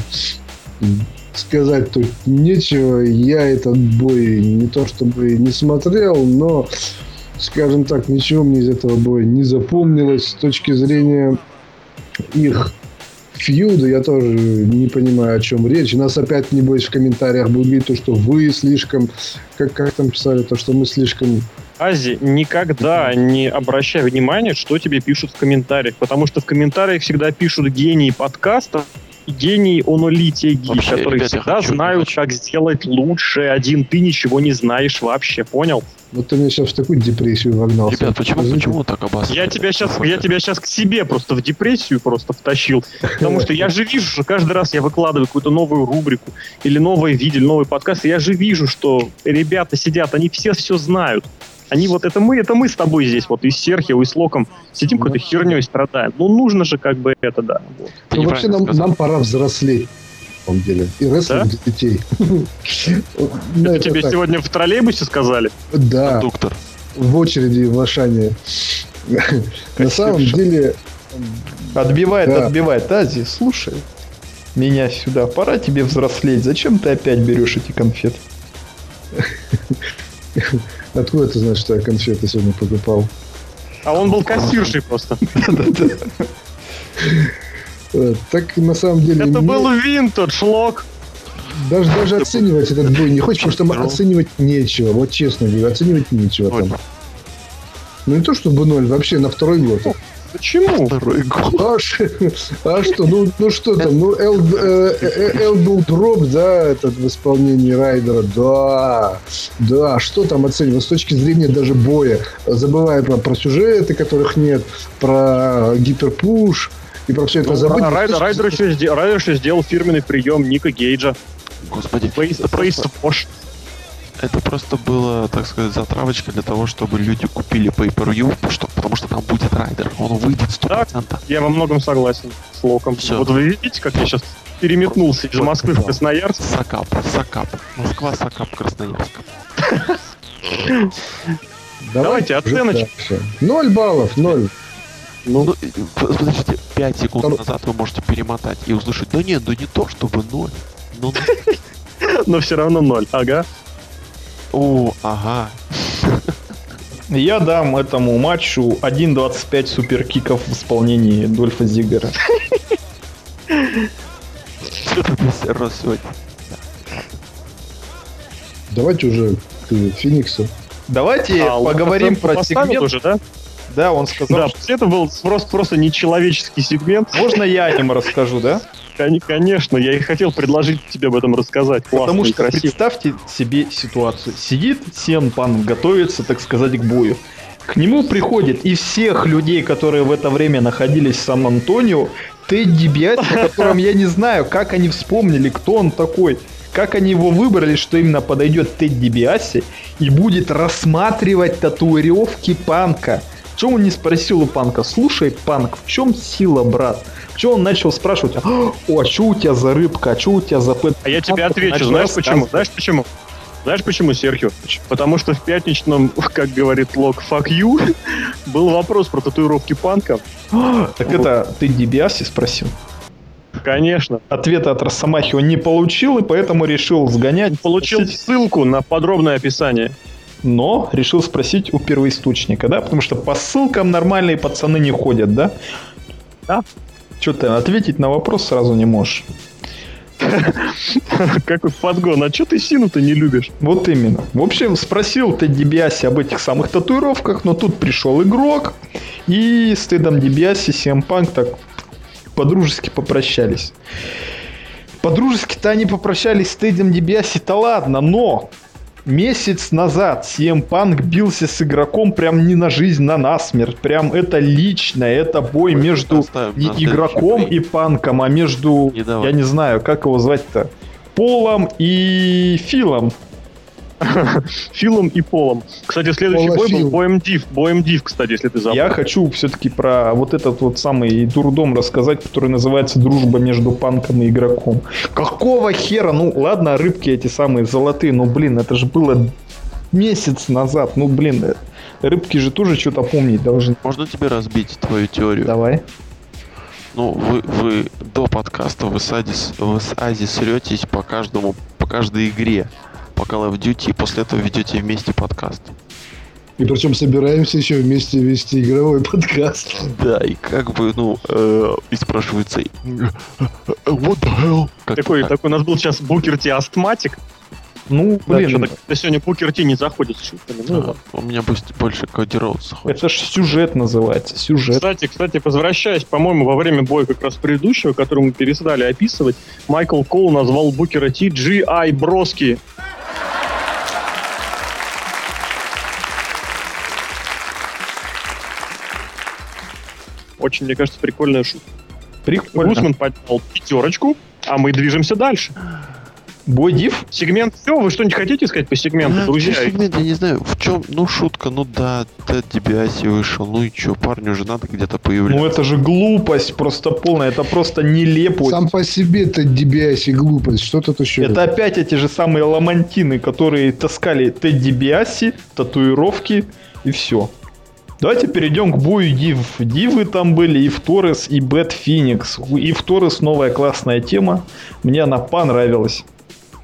сказать тут нечего. Я этот бой не то чтобы не смотрел, но, скажем так, ничего мне из этого боя не запомнилось с точки зрения их фьюда. Я тоже не понимаю, о чем речь. Нас опять, небось, в комментариях будет то, что вы слишком... Как, как там писали, то, что мы слишком Ази, никогда не обращай внимания, что тебе пишут в комментариях, потому что в комментариях всегда пишут гении подкаста и гении онолитеги, Вообще, которые ребят, я всегда хочу- знают, хочу. как сделать лучше. Один ты ничего не знаешь вообще, понял? Вот ты меня сейчас в такую депрессию вогнал. Ребят, почему, Скажите. почему так обосновано? Я тебя сейчас, я тебя сейчас к себе просто в депрессию просто втащил, потому что я же вижу, что каждый раз я выкладываю какую-то новую рубрику или новое видео, или новый подкаст, и я же вижу, что ребята сидят, они все все знают. Они вот это мы, это мы с тобой здесь, вот и с Серхио, и с Локом сидим какой-то херней страдаем. Ну, нужно же как бы это, да. вот. Ну, вообще нам, сказал. нам пора взрослеть. Самом деле. И рестлинг для детей. Ну, Это тебе сегодня в троллейбусе сказали? Да, Доктор. в очереди в Ашане. На самом деле, Отбивает, отбивает. Ази, слушай, меня сюда. Пора тебе взрослеть. Зачем ты опять берешь эти конфеты? откуда ты знаешь, что я конфеты сегодня покупал? А он был кассиршей просто. Э, Так на самом деле... Это мне был винтаж, Лок. Даже, даже оценивать этот бой не хочешь, потому что оценивать нечего. Вот честно говорю, оценивать нечего там. Ну не то чтобы ноль, вообще на второй год. Почему? Второй гол. А, а что, ну, ну что там, ну эл, э, э, elbow drop, да, этот в исполнении Райдера, да, да, что там оценивать с точки зрения даже боя, забывая про, про сюжеты, которых нет, про гиперпуш и про все это Ну, забыть. Ра- Райдер, Райдер еще, сде- Райдер еще сделал фирменный прием Ника Гейджа. Господи, Фейс, это фейс просто, это просто было, так сказать, затравочка для того, чтобы люди купили Pay-Per-View, что, потому что там будет райдер. Он выйдет 100%. Я во многом согласен с Локом. Всё. Вот вы видите, как я сейчас переметнулся из Москвы в Красноярск? Suck up, suck up. Москва, Suck up, Красноярск. Давайте, оценочку. Ноль баллов, ноль. Ну, п- подождите, 5 секунд Там- назад вы можете перемотать и услышать, да нет, да не то, чтобы ноль. Ну, [LAUGHS] Но все равно ноль. Ага. о, ага. Я дам этому матчу 1.25 суперкиков в исполнении Дольфа. Что-то сегодня. Давайте уже к Фениксу. Давайте А, поговорим про сегмент. уже, да? Да, он сказал, Да, что это был просто, просто нечеловеческий сегмент. можно я о нем расскажу, да? Кон- Конечно, я и хотел предложить тебе об этом рассказать. Классно Потому что красиво. представьте себе ситуацию. Сидит Сен Пан, готовится, так сказать, к бою. К нему приходит и всех людей, которые в это время находились в Сан-Антонио, Тедди Биаси, о котором я не знаю, как они вспомнили, кто он такой. Как они его выбрали, что именно подойдет Тедди Биаси и будет рассматривать татуировки панка. Чего он не спросил у панка, слушай, панк, в чем сила, брат? Чего он начал спрашивать, о, а что у тебя за рыбка, а что у тебя за пэт? А я тебе отвечу, знаешь почему? Знаешь почему? Знаешь почему, Серхио? Потому что в пятничном, [LAUGHS] как говорит Лок, fuck you, [LAUGHS] был вопрос про татуировки панка. Так это Тедди Биаси спросил. Конечно. Ответа от Росомахи он не получил, и поэтому решил сгонять. Получил ссылку на подробное описание. Но решил спросить у первоисточника, да? Потому что по ссылкам нормальные пацаны не ходят, да? Да. Что ты ответить на вопрос сразу не можешь? Какой подгон. А что ты Сину-то не любишь? Вот именно. В общем, спросил Тедди Биаси об этих самых татуировках, но тут пришел игрок, и с Тедом CM Punk так по-дружески попрощались. По-дружески-то они попрощались с Тедом Дибиаси-то ладно, но месяц назад CM Punk бился с игроком прям не на жизнь, на насмерть. Прям это лично, это бой Мы между оставим не игроком и Панком, а между, Не давай. я не знаю, как его звать-то, Полом и Филом. [LAUGHS] Филом и Полом. Кстати, следующий Пола бой Фил. был боем Див. Боем Див, кстати, если ты забыл. Я хочу все-таки про вот этот вот самый дурдом рассказать, который называется «Дружба между панком и игроком». Какого хера? Ну, ладно, рыбки эти самые золотые, но, блин, это же было месяц назад. Ну, блин, э, рыбки же тоже что-то помнить должны. Можно тебе разбить твою теорию? Давай. Ну, вы, вы до подкаста вы с Ади, с- вы с Ази сретесь по каждому, по каждой игре по Call of Duty, и после этого ведете вместе подкаст. И причем собираемся еще вместе вести игровой подкаст. Да, и как бы, ну, э, и спрашивается, э, what the hell? Как Такой, так? такой у нас был сейчас Букер Ти астматик. Ну, Да, блин, что-то сегодня Букер Ти не заходит с шутками. Ну, А, у меня пусть больше Коди Роудса хочет. это ж сюжет называется, сюжет. Кстати, кстати, возвращаясь, по-моему, во время боя как раз предыдущего, который мы перестали описывать, Майкл Коул назвал Букера Ти G.I. Броски. Очень, мне кажется, прикольная шутка. Прикольно. Гусман поднял пятерочку, а мы движемся дальше. Бой Див? Сегмент все, вы что-нибудь хотите сказать по сегменту, А, друзья? сегмент, я не знаю, в чем, ну, шутка, ну да, Тед Дибиаси вышел, ну и чё, парню же надо где-то появляться. Ну это же глупость просто полная, это просто нелепость. Сам по себе это DBS и глупость. Что тут еще? Это опять эти же самые ламантины, которые таскали Тедди Биаси, татуировки и все. Давайте перейдем к бою Див. Дивы там были и в Торрес, и Бэт Феникс. И в Торрес новая классная тема. Мне она понравилась.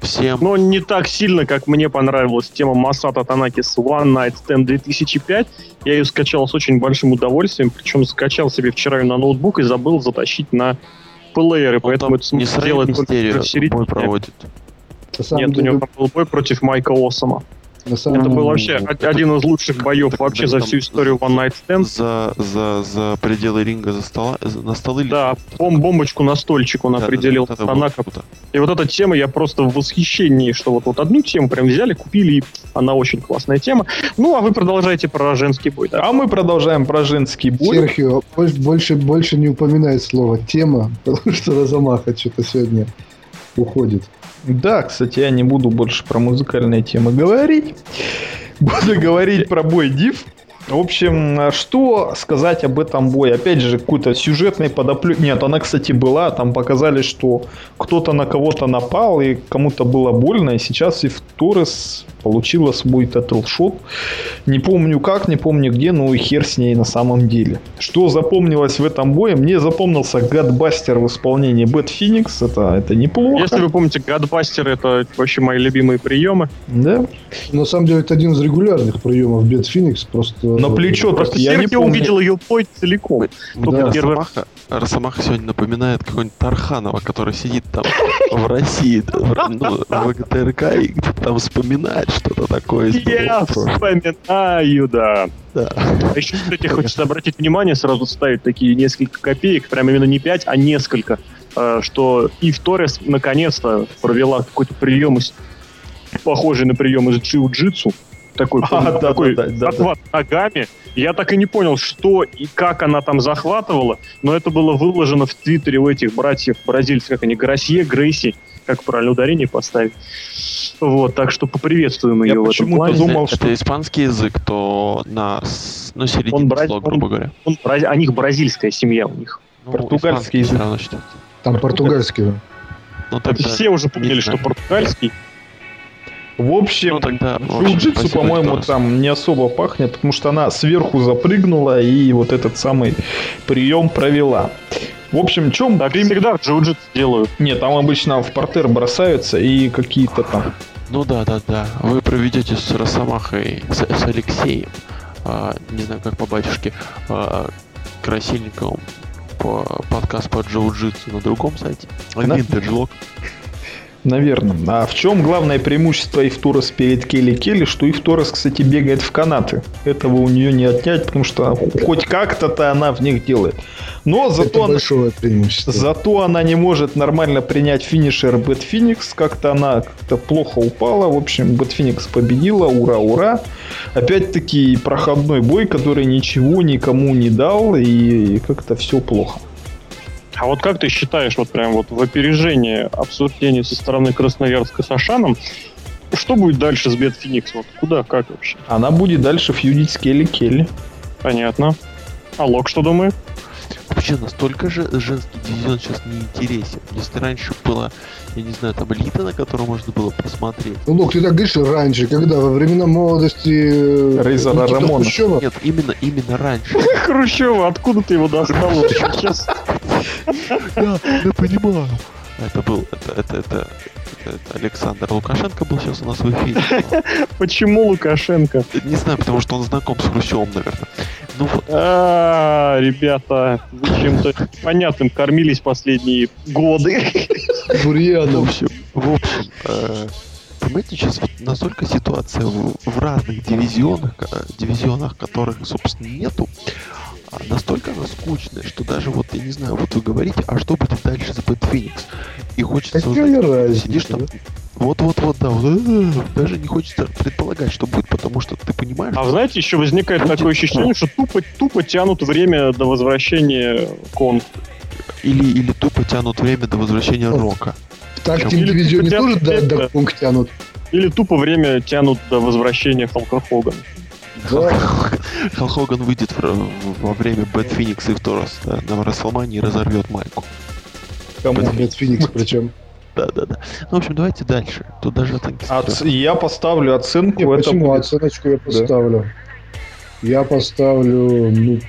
Всем Но не так сильно, как мне понравилась тема Масата Танаки с One Night Stand 2005. Я ее скачал с очень большим удовольствием, причем скачал себе вчера на ноутбук и забыл затащить на плееры, он поэтому это не смог сделать с только Мистерио в середине. бой проводит. Нет, у него там был бой против Майка Осама. На самом Это был вообще это- од- один из лучших боев вообще за всю историю One Night Stand. За, за, за пределы ринга за стола, на столы Да, бом бомбочку на стольчик он Да, да, да, определил это было Танака. круто. И вот эта тема, я просто в восхищении, что вот, вот одну тему прям взяли, купили, и она очень классная тема. Ну, а вы продолжаете про женский бой, да? А мы продолжаем про женский бой. Серхио, больше, больше, больше не упоминает слово тема, [LAUGHS] потому что Розамаха что-то сегодня уходит. Да, кстати, я не буду больше про музыкальные темы говорить. Буду говорить про бой Див. В общем, что сказать об этом бое? Опять же, какой-то сюжетный подоплек. Нет, она, кстати, была. Там показали, что кто-то на кого-то напал, и кому-то было больно. И сейчас Ив Торрес получила свой title shot. Не помню как, не помню где, но и хер с ней на самом деле. Что запомнилось в этом бое? Мне запомнился Gutbuster в исполнении Бэт Феникс. Это, это неплохо. Если вы помните, Gutbuster это вообще мои любимые приемы. Да? На самом деле, это один из регулярных приемов Бет Феникс. Просто... На плечо Просто я не помню. увидел ее бой целиком. Только Да. первый Росомаха, Росомаха сегодня напоминает какого-нибудь Тарханова, который сидит там в России, в, ну, в ГТРК и где-то там вспоминает что-то такое. Я вспоминаю, да. Да. А еще, кстати, хочется обратить внимание, сразу ставить такие несколько копеек, прям именно не 5, а несколько, э, что Ив Торрес наконец-то провела какой-то прием, похожий на прием из джиу-джитсу. Такой, [LAUGHS] А, да, такой да, да, да, захват ногами. Я так и не понял, что и как она там захватывала, но это было выложено в твиттере у этих братьев бразильцев, как они, Грасье, Грейси. как правильно ударение поставить. Вот, так что поприветствуем Я ее в этом почему-то плане. думал, Если что- это испанский язык, то на ну, середине Он брать- слова, он- грубо говоря. Он бра- у них бразильская семья у них. Ну, Португальский испанский язык. Там португальский. да. Ну, тогда, Все уже поняли, что португальский. В общем, Ну, тогда, джиу-джитсу, по-моему, там не особо пахнет, потому что она сверху запрыгнула и вот этот самый прием провела. В общем, чем Так всегда в джиу-джитсу делают. Нет, там обычно в портер бросаются и какие-то там... Ну да, да, да. Вы проведете с Росомахой, с, с Алексеем, а, не знаю, как по батюшке, а, Красильниковым, по, подкаст по джиу-джитсу на другом сайте. Да. Лок. Наверное. А в чем главное преимущество Ив Торрес перед Келли Келли, что Ив Торрес, кстати, бегает в канаты. Этого у нее не отнять, потому что хоть как-то-то она в них делает. Но Это зато она, большое преимущество. зато она не может нормально принять finisher Бэт Феникс. Как-то она как-то плохо упала. В общем, Бэт Феникс победила. Ура, ура. Опять-таки проходной бой, который ничего никому не дал. И как-то все плохо. А вот как ты считаешь, вот прям вот в опережении обсуждения со стороны Красноярска с Ашаном, что будет дальше с Бет Феникс? Вот куда, как вообще? Она будет дальше фьюдить с Келли Келли. Понятно. А Лок что думает? Вообще настолько же женский дивизион сейчас не интересен. Если раньше было, я не знаю, там элита, на которую можно было посмотреть. Ну, Лок, ты так говоришь раньше, когда во времена молодости... э, Рейзера Рамона. Хрущева? Нет, именно, именно раньше. [LAUGHS] Хрущева, откуда ты его достал? Сейчас [LAUGHS] Да, я понимаю. Это был, это, это, это, это Александр Лукашенко был сейчас у нас в эфире. [LAUGHS] почему Лукашенко? Не знаю, потому что он знаком с Хрущевым, наверное. Ну вот, А, ребята, вы чем-то понятным кормились последние годы. [LAUGHS] в Бурьяном. общем, в общем, э, понимаете, сейчас вот настолько ситуация в, в разных дивизионах, э, дивизионах, которых, собственно, нету, настолько она скучная, что даже вот, я не знаю, вот вы говорите, а что будет дальше с Бэт Феникс? И хочется Какая узнать, разница, сидишь там, вот-вот-вот, да, вот, э, даже не хочется предполагать, что будет, потому что ты понимаешь, А вы знаете, еще возникает такое ощущение, что тупо, тупо тянут время до возвращения кон. или, или тупо тянут время до возвращения О. Рока. Так бы тоже до, до конг тянут. Или тупо время тянут до возвращения Халка Хогана. Да. Халк Хоган выйдет во время Бэт Феникс и Ив Торрес да, на Рестлмании и разорвет майку. Кому? Бэт Феникс причем. Да-да-да. Ну, в общем, давайте дальше. Тут даже оценки Оц- стрёмные. Я поставлю оценку. Почему? Оценочку я поставлю. Я поставлю, ну,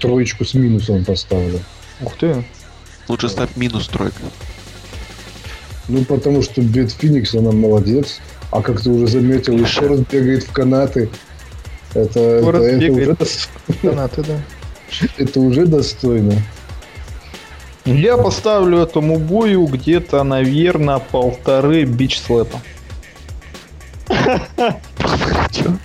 троечку с минусом поставлю. Ух ты. Лучше ставь минус тройка. Ну, потому что Бет Феникс, она молодец. А как ты уже заметил, еще раз бегает в канаты. Это, это, это уже, Канаты, да. [LAUGHS] это уже достойно. Я поставлю этому бою где-то, наверное, полторы бич-слэпа. Чё?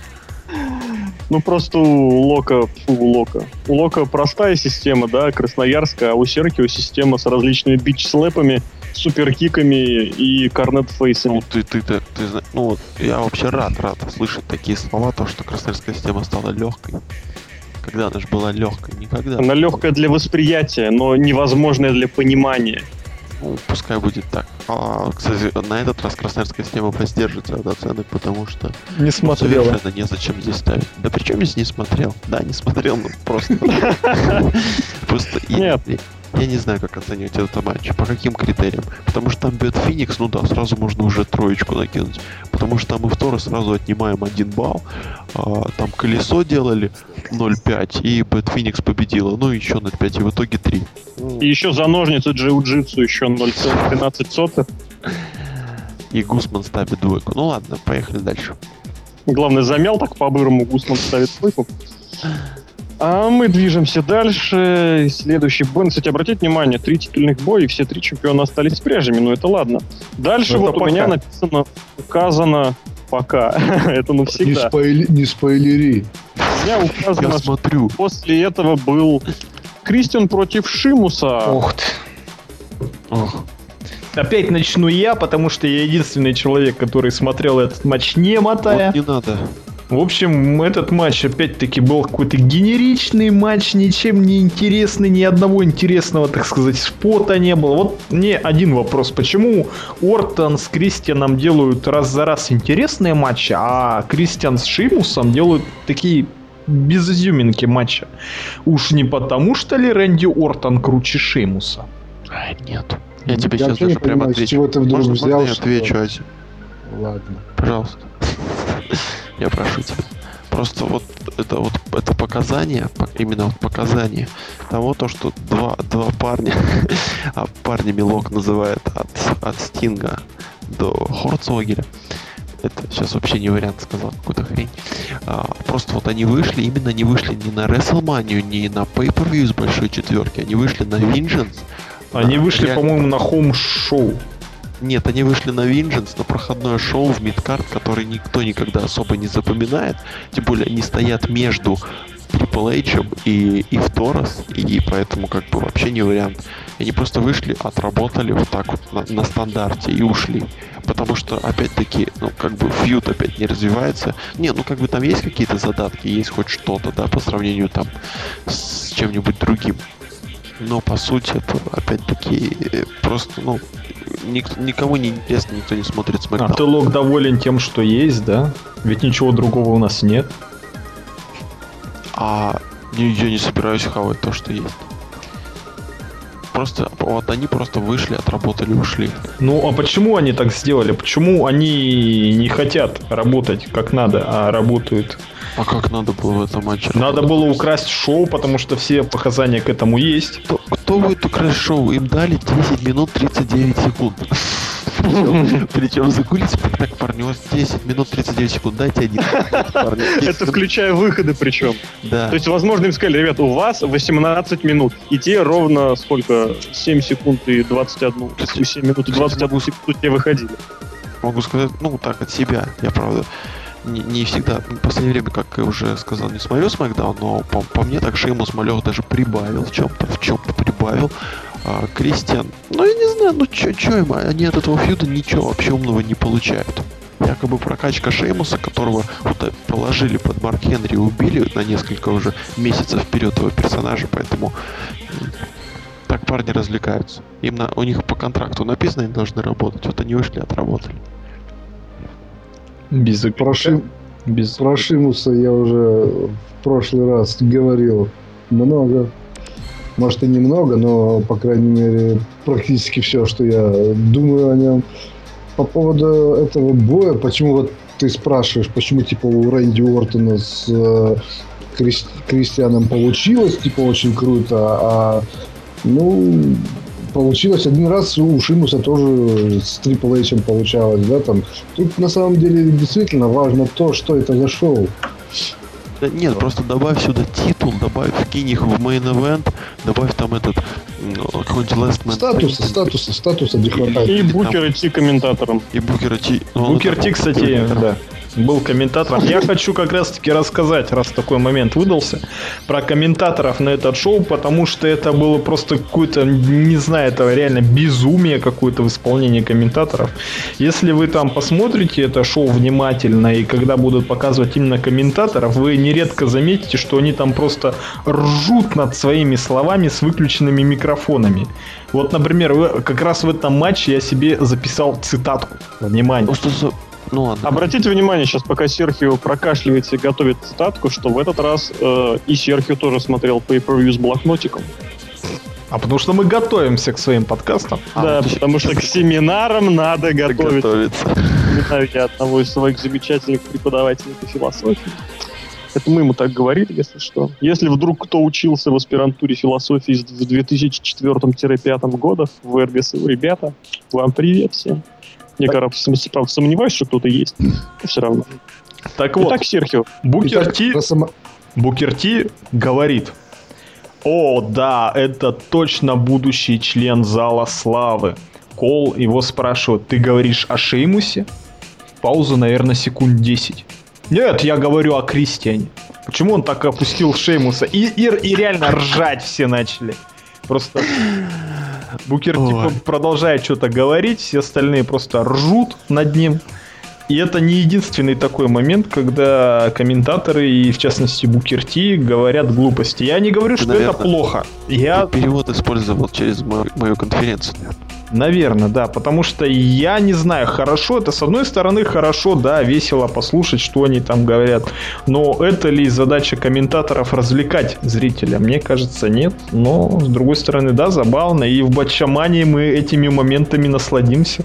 Ну просто у Лока, фу, у Лока. У Лока простая система, да, красноярская, а у Серкио система с различными бич-слэпами, суперкиками и корнет-фейсами. Ну, ты, ты, ты, ты ну, я вообще рад, рад слышать такие слова, то, что красноярская система стала легкой. Когда она же была легкой? Никогда. Она легкая для восприятия, но невозможная для понимания. Ну, пускай будет так. А, кстати, на этот раз красноярская система воздержится от оценок, потому что Не ну, смотрела. совершенно незачем здесь ставить. Да при чем здесь не смотрел? Да, не смотрел, ну просто... [LAUGHS] Просто Нет. Я не знаю, как оценивать этот матч. По каким критериям? Потому что там бьет Феникс, ну да, сразу можно уже троечку накинуть. Потому что там и второй сразу отнимаем один балл. А, там колесо делали 0.5, и Бэт Феникс победила. Ну, еще 0.5, и в итоге 3. И еще за ножницы джиу-джитсу еще 0,13 сотых. И Гусман ставит двойку. Ну ладно, поехали дальше. Главное, замял так по-бырому, Гусман ставит двойку. А мы движемся дальше. Следующий бой. Кстати, обратите внимание, три титульных боя, и все три чемпиона остались прежними, но это ладно. Дальше Это вот у меня пока. написано, указано пока. [LAUGHS] это Не, навсегда. спойли- не спойлери. У меня Я указано, что смотрю. после этого был Кристиан против Шимуса. Ох ты. Ох, Опять начну я, потому что я единственный человек, который смотрел этот матч не мотая. вот не надо. В общем, этот матч опять-таки был какой-то генеричный матч, ничем не интересный, ни одного интересного, так сказать, спота не было. Вот мне один вопрос, почему Ортон с Кристианом делают раз за раз интересные матчи, а Кристиан с Шимусом делают такие без изюминки матча. Уж не потому, что ли Рэнди Ортон круче Шеймуса? А, нет. Я тебе Я сейчас даже прямо отвечу. чего ты вдруг можно, взял, можно я что- отвечу? Ладно. Пожалуйста. Я прошу тебя. Просто вот это вот это показание, по- именно вот показание того, то, что два, два парня, [LAUGHS] а парня Милок называет от, от Стинга до Хорцвогеля, это сейчас вообще не вариант сказал, какую-то хрень. А, просто вот они вышли, именно они вышли не на WrestleMania, не на Pay-Per-View с большой четверки, они вышли на Vengeance. Они А, вышли, реально. по-моему, на хоум-шоу. Нет, они вышли на Vengeance, на проходное шоу в мидкарт, который никто никогда особо не запоминает. Тем более они стоят между Triple H и, и Торос, и поэтому как бы вообще не вариант. Они просто вышли, отработали вот так вот на, на стандарте и ушли. Потому что, опять-таки, ну, как бы фьюд опять не развивается. Не, ну, как бы там есть какие-то задатки, есть хоть что-то, да, по сравнению там с чем-нибудь другим. Но, по сути, это, опять-таки, просто, ну, ник- никому не интересно, никто не смотрит А SmackDown. ты, Лок, доволен тем, что есть, да? Ведь ничего другого у нас нет. А я не собираюсь хавать то, что есть. Просто, вот они просто вышли, отработали, ушли. Ну, а почему они так сделали? Почему они не хотят работать как надо, а работают? А как надо было в этом матче? Надо работать? было украсть шоу, потому что все показания к этому есть. Кто, кто будет украсть шоу? Им дали 10 минут 39 секунд. Причем за кулисами так, парни, у вас 10 минут 39 секунд, дайте один. Парни, 10 [LAUGHS] Это включая выходы причем. Да. То есть, возможно, им сказали, ребят, у вас 18 минут. И те ровно сколько? 7 секунд и 21. То есть, 7 минут и 21 секунду те выходили. Могу сказать, ну, так, от себя. Я, правда, не, не всегда, в последнее время, как я уже сказал, не смотрю SmackDown, но по, по мне так Шеймус Малех даже прибавил в чем-то, в чем-то прибавил. А, Кристиан, ну, я не знаю, ну, чё, чё им, они от этого фьюда ничего вообще умного не получают. Якобы прокачка Шеймуса, которого вот, э, положили под Марк Хенри и убили на несколько уже месяцев вперед его персонажа, поэтому так парни развлекаются. Им на, у них по контракту написано, они должны работать. Вот они вышли, отработали. Без Про, Ши- Без... про Шимуса я уже в прошлый раз говорил много. Может и немного, но, по крайней мере, практически все, что я думаю о нем. По поводу этого боя, почему вот ты спрашиваешь, почему типа у Рэнди Уортона с э, Крис- Кристианом получилось, типа очень круто, а ну получилось один раз у Шимуса тоже с Трипл Эйчем получалось, да, там. Тут на самом деле действительно важно то, что это за шоу. Да нет, просто добавь сюда титул, добавь, вкинь их в мейн event, добавь там этот м, какой-нибудь last man Статуса, статуса, статуса не хватает. И Букер идти комментатором. И Букера Ти. ну, Букер Ти, кстати, да, был комментатором. Я хочу как раз-таки рассказать, раз такой момент выдался, про комментаторов на этот шоу, потому что это было просто какое-то, не знаю, это реально безумие какое-то в исполнении комментаторов. Если вы там посмотрите это шоу внимательно, и когда будут показывать именно комментаторов, вы нередко заметите, что они там просто ржут над своими словами с выключенными микрофонами. Вот, например, как раз в этом матче я себе записал цитатку. Внимание. Ну, Ну ладно. Обратите внимание, сейчас пока Серхио прокашливается и готовит цитатку, что в этот раз э, и Серхио тоже смотрел pay-per-view с блокнотиком. А потому что мы готовимся к своим подкастам. А, да, вот потому что к семинарам надо готовиться. Вспоминаю я одного из своих замечательных преподавателей по философии. Это мы ему так говорили, если что. Если вдруг кто учился в аспирантуре философии в 2004-2005 годах в РГСУ, ребята, вам привет всем. Я, правда, сомневаюсь, что кто-то есть. [LAUGHS] Но все равно. Так вот, Итак, Серхио, Букер Итак, Ти, само- Букер Ти говорит. О, да, это точно будущий член Зала Славы. Кол его спрашивает, ты говоришь о Шеймусе? Пауза, наверное, секунд 10. Нет, я говорю о Кристиане. Почему он так опустил Шеймуса? И, и, и реально ржать все начали. Просто Букер Ой. типа продолжает что-то говорить, все остальные просто ржут над ним. И это не единственный такой момент, когда комментаторы и, в частности, Букерти говорят глупости. Я не говорю, Ты, что наверное, это плохо. Я перевод использовал через мою, мою конференцию. Наверное, да, потому что я не знаю, хорошо это, с одной стороны, хорошо, да, весело послушать, что они там говорят, но это ли задача комментаторов развлекать зрителя? Мне кажется, нет, но, с другой стороны, да, забавно, и в Батчамане мы этими моментами насладимся.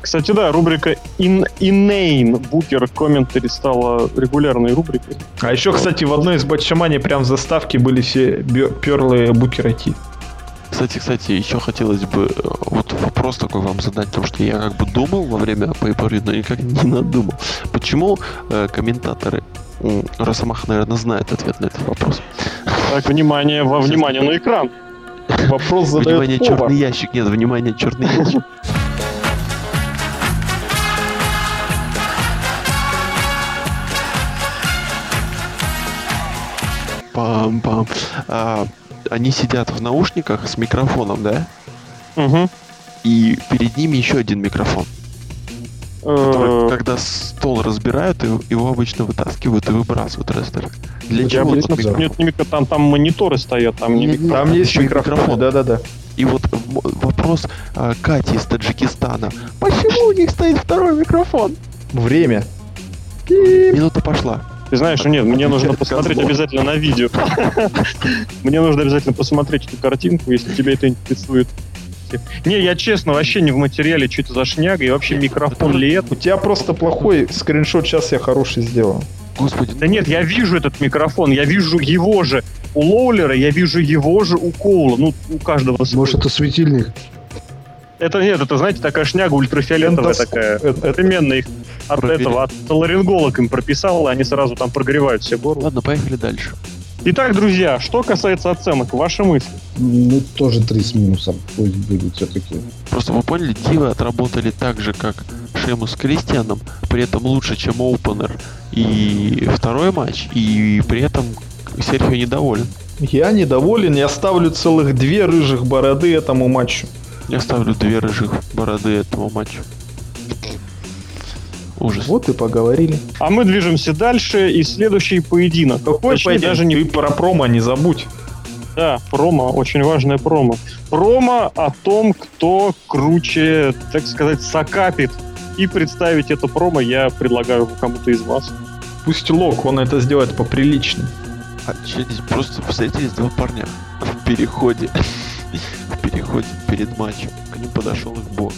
Кстати, да, рубрика In Inane Booker Commentary стала регулярной рубрикой. А еще, кстати, в одной из Батчамани прям в заставке были все бё- перлы Букера Ти. Кстати, кстати, еще хотелось бы э, вот вопрос такой вам задать, потому что я как бы думал во время pay но никак не надумал. Почему э, комментаторы, м, Росомаха, наверное, знает ответ на этот вопрос. Так, внимание, во внимание на экран. Вопрос задает Внимание, повар. черный ящик. Нет, внимание, черный ящик. [LAUGHS] Пам-пам. А, они сидят в наушниках с микрофоном, да? Угу. И перед ними еще один микрофон. который, Э, когда стол разбирают, его- обычно вытаскивают и выбрасывают рестлеры. Для Я чего этот микрофон? Нет, не микро- там, там мониторы стоят, там не Не- микро- Там есть микрофон, микрофон. да-да-да. И вот вопрос а, Кати из Таджикистана. Почему у них стоит второй микрофон? Время. Минута пошла. Ты знаешь, нет, мне нужно посмотреть обязательно на видео. [LAUGHS] Мне нужно обязательно посмотреть эту картинку, если тебя это интересует. Не, я честно, вообще не в материале, что это за шняга, и вообще микрофон ли это. У тебя просто плохой скриншот, сейчас я хороший сделал. Господи, Да нет, я вижу этот микрофон, я вижу его же у Лоулера, я вижу его же у Коула, ну, у каждого. Может, это светильник? Это нет, это, знаете, такая шняга ультрафиолетовая Эндоскоп. такая. Это- Современно их от Проверить. этого, от ларинголог им прописал, и они сразу там прогревают все горло. Ладно, поехали дальше. Итак, друзья, что касается оценок, ваши мысли? Ну, тоже три с минусом. Пусть будет все-таки. Просто вы поняли, Дивы отработали так же, как Шеймус с Кристианом, при этом лучше, чем Оупенер и второй матч, и при этом Серхио недоволен. Я недоволен, я ставлю целых две рыжих бороды этому матчу. Я ставлю две рыжих бороды этому матчу. Ужас. Вот и поговорили. А мы движемся дальше, и следующий поединок. Какой Точнее, поединок? даже не Ты про промо не забудь. Да, промо, очень важное промо. Промо о том, кто круче, так сказать, сакапит. И представить это промо я предлагаю кому-то из вас. Пусть Лок, он это сделает поприличнее. А че здесь просто встретились два парня в переходе. [LAUGHS] В переходе перед матчем. К ним подошел их босс.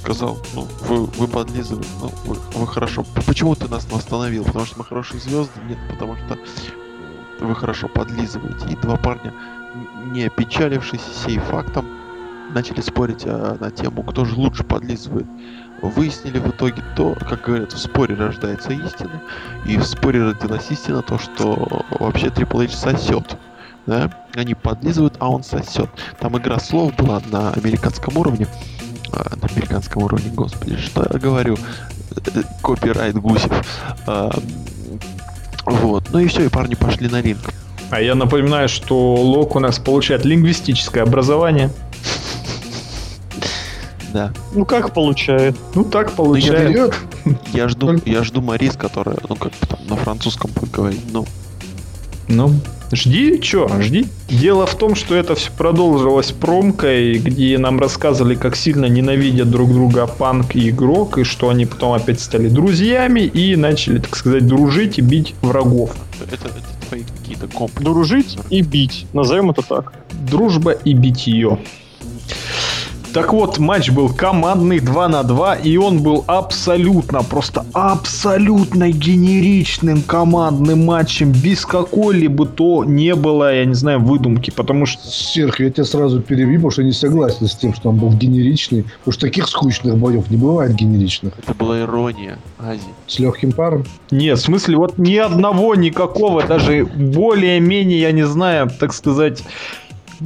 Сказал, ну, вы, вы подлизываете, ну, вы, вы хорошо. Почему ты нас остановил? Потому что мы хорошие звезды? Нет, потому что вы хорошо подлизываете. И два парня, не опечалившись сей фактом, начали спорить а, на тему, кто же лучше подлизывает. Выяснили в итоге то, как говорят, в споре рождается истина, и в споре родилась истина то, что вообще Triple H сосет. Да? Они подлизывают, а он сосет. Там игра слов была на американском уровне. А, на американском уровне, господи, что я говорю? Э, Копирайт Гусев. А, вот. Ну и все, и парни пошли на ринг. А я напоминаю, что Лок у нас получает лингвистическое образование. Да. Ну как получает? Ну так я получается. Вперед! [LAUGHS] Я жду, я жду Марис, которая, ну как бы там на французском будет говорить. Ну, Ну, жди, чё, жди. Дело в том, что это все продолжилось промкой, где нам рассказывали, как сильно ненавидят друг друга панк и игрок, и что они потом опять стали друзьями и начали, так сказать, дружить и бить врагов. это, это твои какие-то комплексы. Дружить и бить. Назовем это так. Дружба и битье. Так вот, матч был командный 2 на 2, и он был абсолютно, просто абсолютно генеричным командным матчем, без какой-либо то не было, я не знаю, выдумки, потому что Серх, я тебя сразу перебью, потому что я не согласен с тем, что он был генеричный. Потому что таких скучных боев не бывает генеричных. Это была ирония, Ази. С легким паром. Нет, в смысле, вот ни одного, никакого, даже более-менее, я не знаю, так сказать,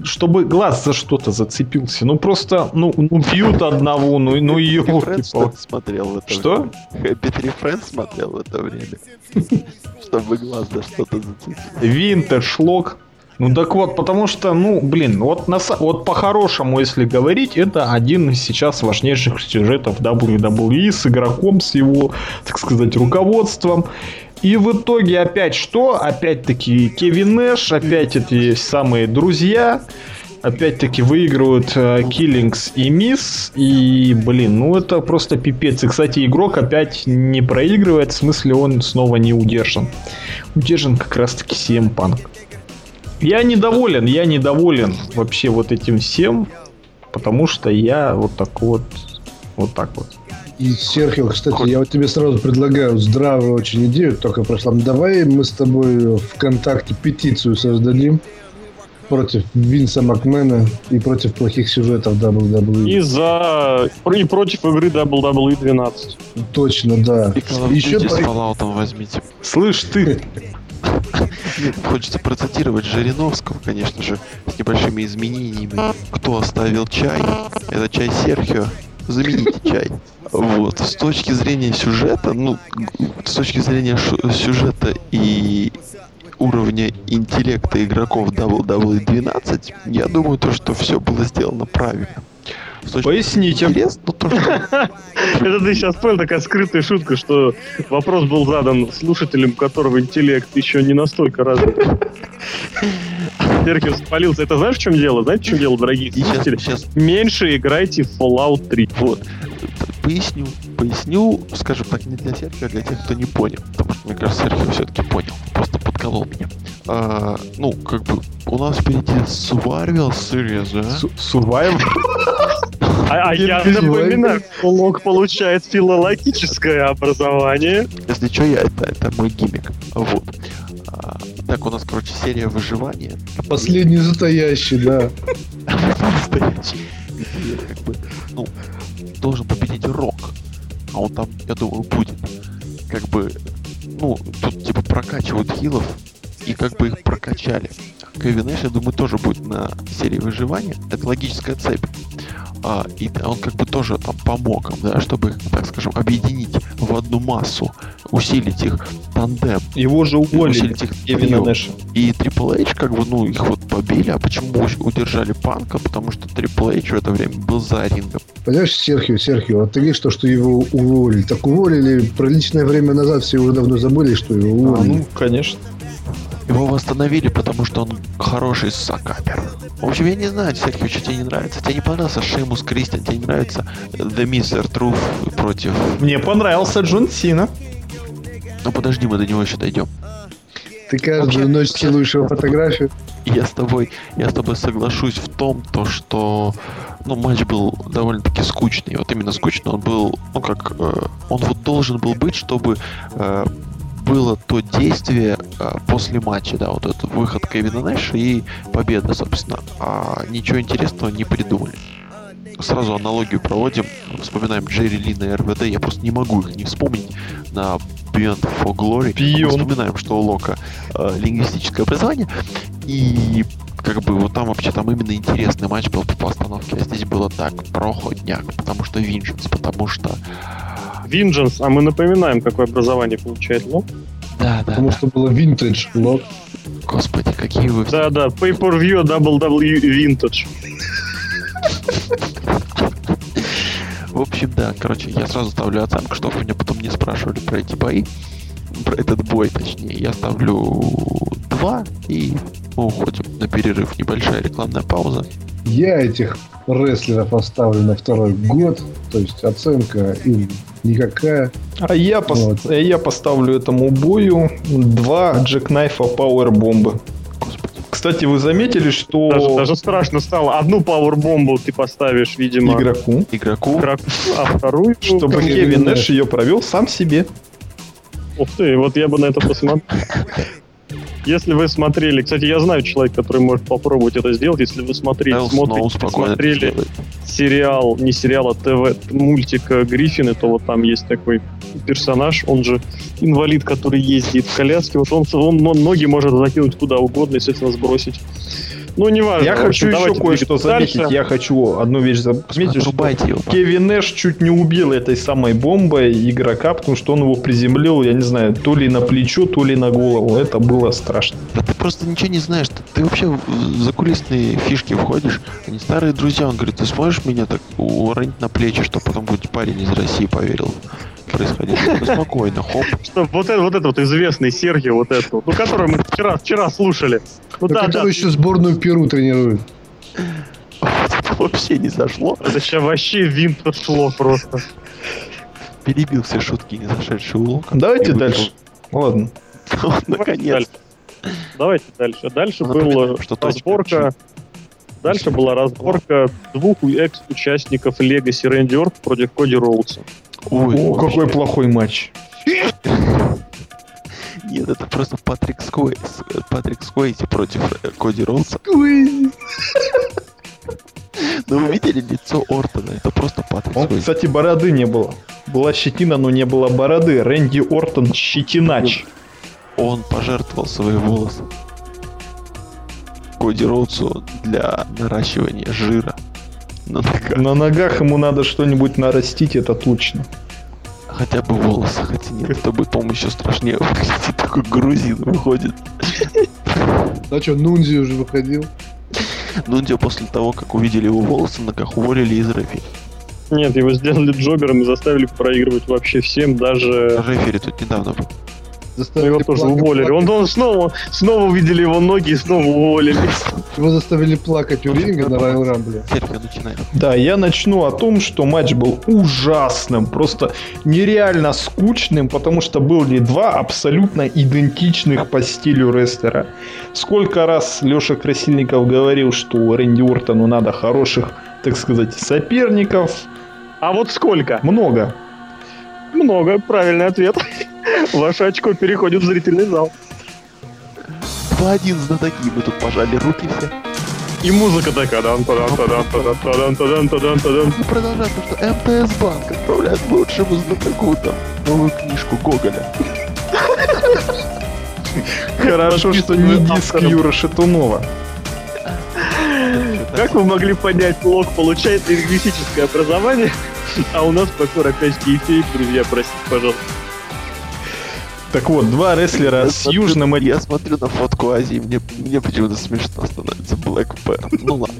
чтобы глаз за что-то зацепился. Ну просто, ну, ну бьют одного, ну, ну Friends елки что ты смотрел в это Что? время? Happy Tree Friends смотрел в это время. Чтобы глаз за что-то зацепил. Винтер, шлок. Ну так вот, потому что, ну, блин, вот, на, вот по-хорошему, если говорить, это один из сейчас важнейших сюжетов WWE с игроком, с его, так сказать, руководством. И в итоге опять что? Опять-таки Кевин Нэш, опять эти самые друзья, опять-таки выигрывают э, Киллингс и Мисс. И, блин, ну это просто пипец. И, кстати, игрок опять не проигрывает, в смысле он снова не удержан. Удержан как раз-таки CM Punk. Я недоволен, я недоволен вообще вот этим всем, потому что я вот так вот, вот так вот. И, Серхио, кстати, я вот тебе сразу предлагаю здравую очень идею, только прошла. Давай мы с тобой ВКонтакте петицию создадим против Винса Макмена и против плохих сюжетов WWE. И за... И против игры WWE 12. Точно, да. И Еще по... с Fallout возьмите. Слышь, ты, [LAUGHS] Хочется процитировать Жириновского, конечно же, с небольшими изменениями. Кто оставил чай? Это чай Серхио. Замените чай. Вот. С точки зрения сюжета, ну, с точки зрения сюжета и уровня интеллекта игроков WWE12, я думаю, то, что все было сделано правильно. Поясните. Интересно то, что... Это ты сейчас понял, такая скрытая шутка, что вопрос был задан слушателям, которого интеллект еще не настолько развит. Серхио спалился. Это знаешь, в чем дело? Знаете, в чем дело, дорогие слушатели? Сейчас, Меньше играйте в Fallout 3. Вот. Поясню. Поясню, скажем так, не для Серхио, а для тех, кто не понял. Потому что, мне кажется, Серхио все-таки понял. Просто подколол меня. А, ну, как бы, у нас впереди Survival Series, а? Survival? А, а я напоминаю, [LAUGHS] что Лок получает филологическое образование. Если что, я, это, это мой гиммик. Вот. А, так, у нас, короче, серия выживания. Последний затаящий, да. [LAUGHS] Затаящий. Как бы, ну, должен победить Рок. А он там, я думаю, будет. Как бы, ну, тут типа прокачивают хилов, и как бы их прокачали. Кевин Эш, я думаю, тоже будет на серии выживания. Это логическая цепь а, и он как бы тоже там помог им, да, чтобы, так скажем, объединить в одну массу, усилить их тандем. Его же уволили, усилить их Кевина Нэша. И Triple H, как бы, ну, их вот побили, а почему удержали Панка? Потому что Triple H в это время был за рингом. Понимаешь, Серхио, Серхио, а ты видишь то, что его уволили? Так уволили приличное время назад, все уже давно забыли, что его уволили. А, ну, конечно. Его восстановили, потому что он хороший сакапер. В общем, я не знаю, Серхио, что тебе не нравится. Тебе не понравился Шеймус Кристиан, тебе не нравится The Mr. Truth против... Мне понравился Джон Сина. Ну подожди, мы до него еще дойдем. Ты каждую Вообще, ночь целуешь его фотографию? Я с тобой, я с тобой соглашусь в том, то, что ну, матч был довольно-таки скучный. Вот именно скучный. Он был, ну как, э, он вот должен был быть, чтобы э, было то действие а, после матча, да, вот этот выход Кевина Нэша и победа, собственно. А ничего интересного не придумали. Сразу аналогию проводим, вспоминаем Джерри Ли на РВД, я просто не могу их не вспомнить на Beyond for Glory. Beyond. Вспоминаем, что у Лока э, лингвистическое образование, и как бы вот там вообще там именно интересный матч был по постановке, а здесь было так, проходняк, потому что Винченс, потому что Vengeance, а мы напоминаем, какое образование получает Лок. Да, да. Потому да. что было Vintage Лок. Господи, какие вы... Да, да, Pay-Per-View WWE Vintage. В общем, да, короче, я сразу ставлю оценку, чтобы меня потом не спрашивали про эти бои. Про этот бой, точнее. Я ставлю 2 и мы уходим на перерыв. Небольшая рекламная пауза. Я этих рестлеров оставлю на второй год. То есть оценка им никакая. А я, пос... вот. я поставлю этому бою два джекнайфа пауэрбомбы. Кстати, вы заметили, что... Даже, даже страшно стало. Одну пауэрбомбу ты поставишь, видимо... Игроку. Игроку. Игроку. А вторую... Чтобы Кевин Нэш ее провел сам себе. Ух ты, вот я бы на это посмотрел. Если вы смотрели, кстати, я знаю человека, который может попробовать это сделать, если вы смотрели, Эл смотрите, смотрели сериал, не сериал, а ТВ, мультик Гриффины, то вот там есть такой персонаж, он же инвалид, который ездит в коляске, вот он, он, он ноги может закинуть куда угодно, естественно, сбросить Ну, не важно. Я хочу общем, еще кое-что заметить. Я хочу одну вещь заметить, что Отрубайте его. Кевин Нэш чуть не убил этой самой бомбой игрока, потому что он его приземлил, я не знаю, то ли на плечо, то ли на голову. Это было страшно. Да ты просто ничего не знаешь. Ты, ты вообще в закулисные фишки входишь. Они старые друзья. Он говорит, ты сможешь меня так уронить на плечи, что потом будет парень из России поверил в происходящее? Ну, спокойно, хоп. [LAUGHS] Что, вот, это, вот это вот известный Сергей, вот это, вот, ну, который мы вчера, вчера слушали. Ну да, да, который еще сборную Перу тренирует. Это вообще не зашло. это сейчас вообще винт подшло просто. Перебил все шутки, не зашедший улок. Давайте дальше. Ладно. Вот, Наконец. Давайте дальше. Дальше Ну, была разборка. Дальше была разборка двух экс-участников Legacy Орт против Коди Роудса. Ой, О, вообще. какой плохой матч. Нет, это просто Патрик Сквейс. Патрик Сквейси против э, Коди Роудса. Ну вы видели лицо Ортона? Это просто Патрик Он, Сквейси. кстати, бороды не было. Была щетина, но не было бороды. Рэнди Ортон щетинач. Он пожертвовал свои волосы Коди Роудсу для наращивания жира на ногах. На ногах ему надо что-нибудь нарастить, это точно. Хотя бы волосы, хотя нет, это будет, по-моему, еще страшнее выглядит. [LAUGHS] Такой грузин выходит. [LAUGHS] А что, Нунзи уже выходил? Ну, где после того, как увидели его волосы на ногах, уволили из рэфи. Нет, его сделали джобером и заставили проигрывать вообще всем, даже... Рефери тут недавно был. Заставили Его тоже плакать, уволили. Он, плакать. он снова, снова увидели его ноги и снова уволили. Его заставили плакать у ринга на. Серхио, начинай. Да, я начну о том, что матч был ужасным, просто нереально скучным, потому что были два абсолютно идентичных по стилю рестлера. Сколько раз Леша Красильников говорил, что Рэнди Ортону надо хороших, так сказать, соперников. А вот сколько? Много. Много, правильный ответ. [LAUGHS] Ваше очко переходит в зрительный зал. 2-1 знатоки, мы тут пожали руки все. И музыка такая. дан тадан тадан тадан тадан тадан тадан тадан Мы продолжаем, потому что МТС Банк отправляет лучшему знатоку там новую книжку Гоголя. Хорошо, что не диск. Юра Шатунова. Как вы могли понять, Лок получает лингвистическое образование, а у нас ракачки и фейк, друзья, простите, пожалуйста. Так вот, два рестлера Я с смотрю- южным... Я смотрю на фотку Азии, мне, мне почему-то смешно становится Black Bear. Ну ладно.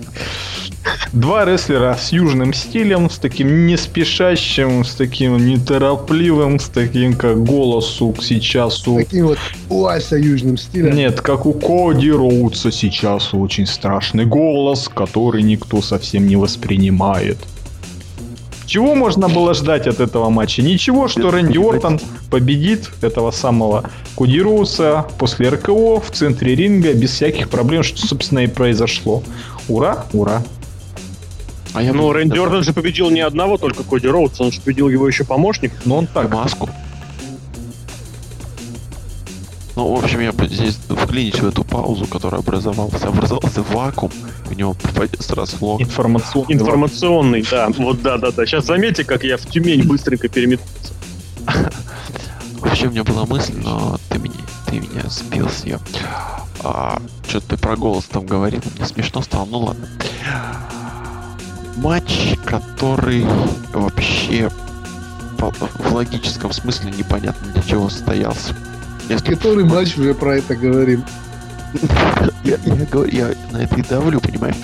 Два рестлера с южным стилем, с таким не спешащим, с таким неторопливым, с таким как голосу сейчас у... Таким вот Уася южным стилем. Нет, как у Коди Роудса сейчас очень страшный голос, который никто совсем не воспринимает. Чего можно было ждать от этого матча? Ничего, что Рэнди Ортон победит этого самого Коди Роудса после РКО в центре ринга без всяких проблем, что, собственно, и произошло. Ура, ура. А я Ну, Рэнди Ортон же победил не одного только Коди Роудса, он же победил его еще помощник. Но он так, маску. Ну, в общем, я бы здесь вклинюсь в эту паузу, которая образовалась. Образовался вакуум, в него попадет сразу лог. информационный. Информационный, да. Вот да-да-да. Сейчас заметьте, как я в Тюмень быстренько переметнулся. [LAUGHS] Вообще у меня была мысль, но ты меня, ты меня сбил с нее. А, что-то ты про голос там говорил, мне смешно стало, ну ладно. Матч, который вообще в логическом смысле непонятно для чего состоялся. Который матч уже про это говорим. я, я говорю, я на это и давлю, понимаешь?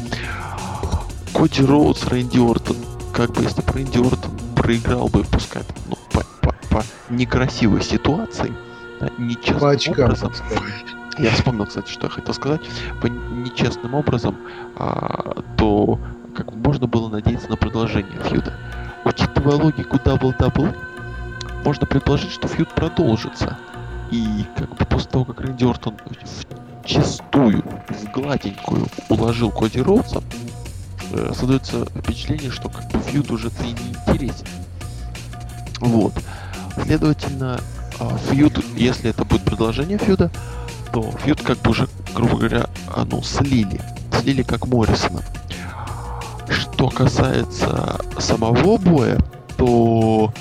Коди Роудс, Рэнди Ортон. Как бы если бы Рэнди Ортон проиграл бы, пускай там, ну, по, по- по некрасивой ситуации, да, нечестным По очкам, образом, я вспомнил, кстати, что я хотел сказать. По нечестным образом, а, то как бы можно было надеяться на продолжение feud а. Учитывая логику double-double, можно предположить, что feud продолжится. И как бы после того, как Рэнди Ортон в чистую, в гладенькую уложил Коди Роудса, э, создается впечатление, что как бы фьюд уже-то и не интересен. Вот. Следовательно, а, фьюд, если это будет продолжение фьюда, то фьюд как бы уже, грубо говоря, а, ну, слили. Слили как Моррисона. Что касается самого боя, то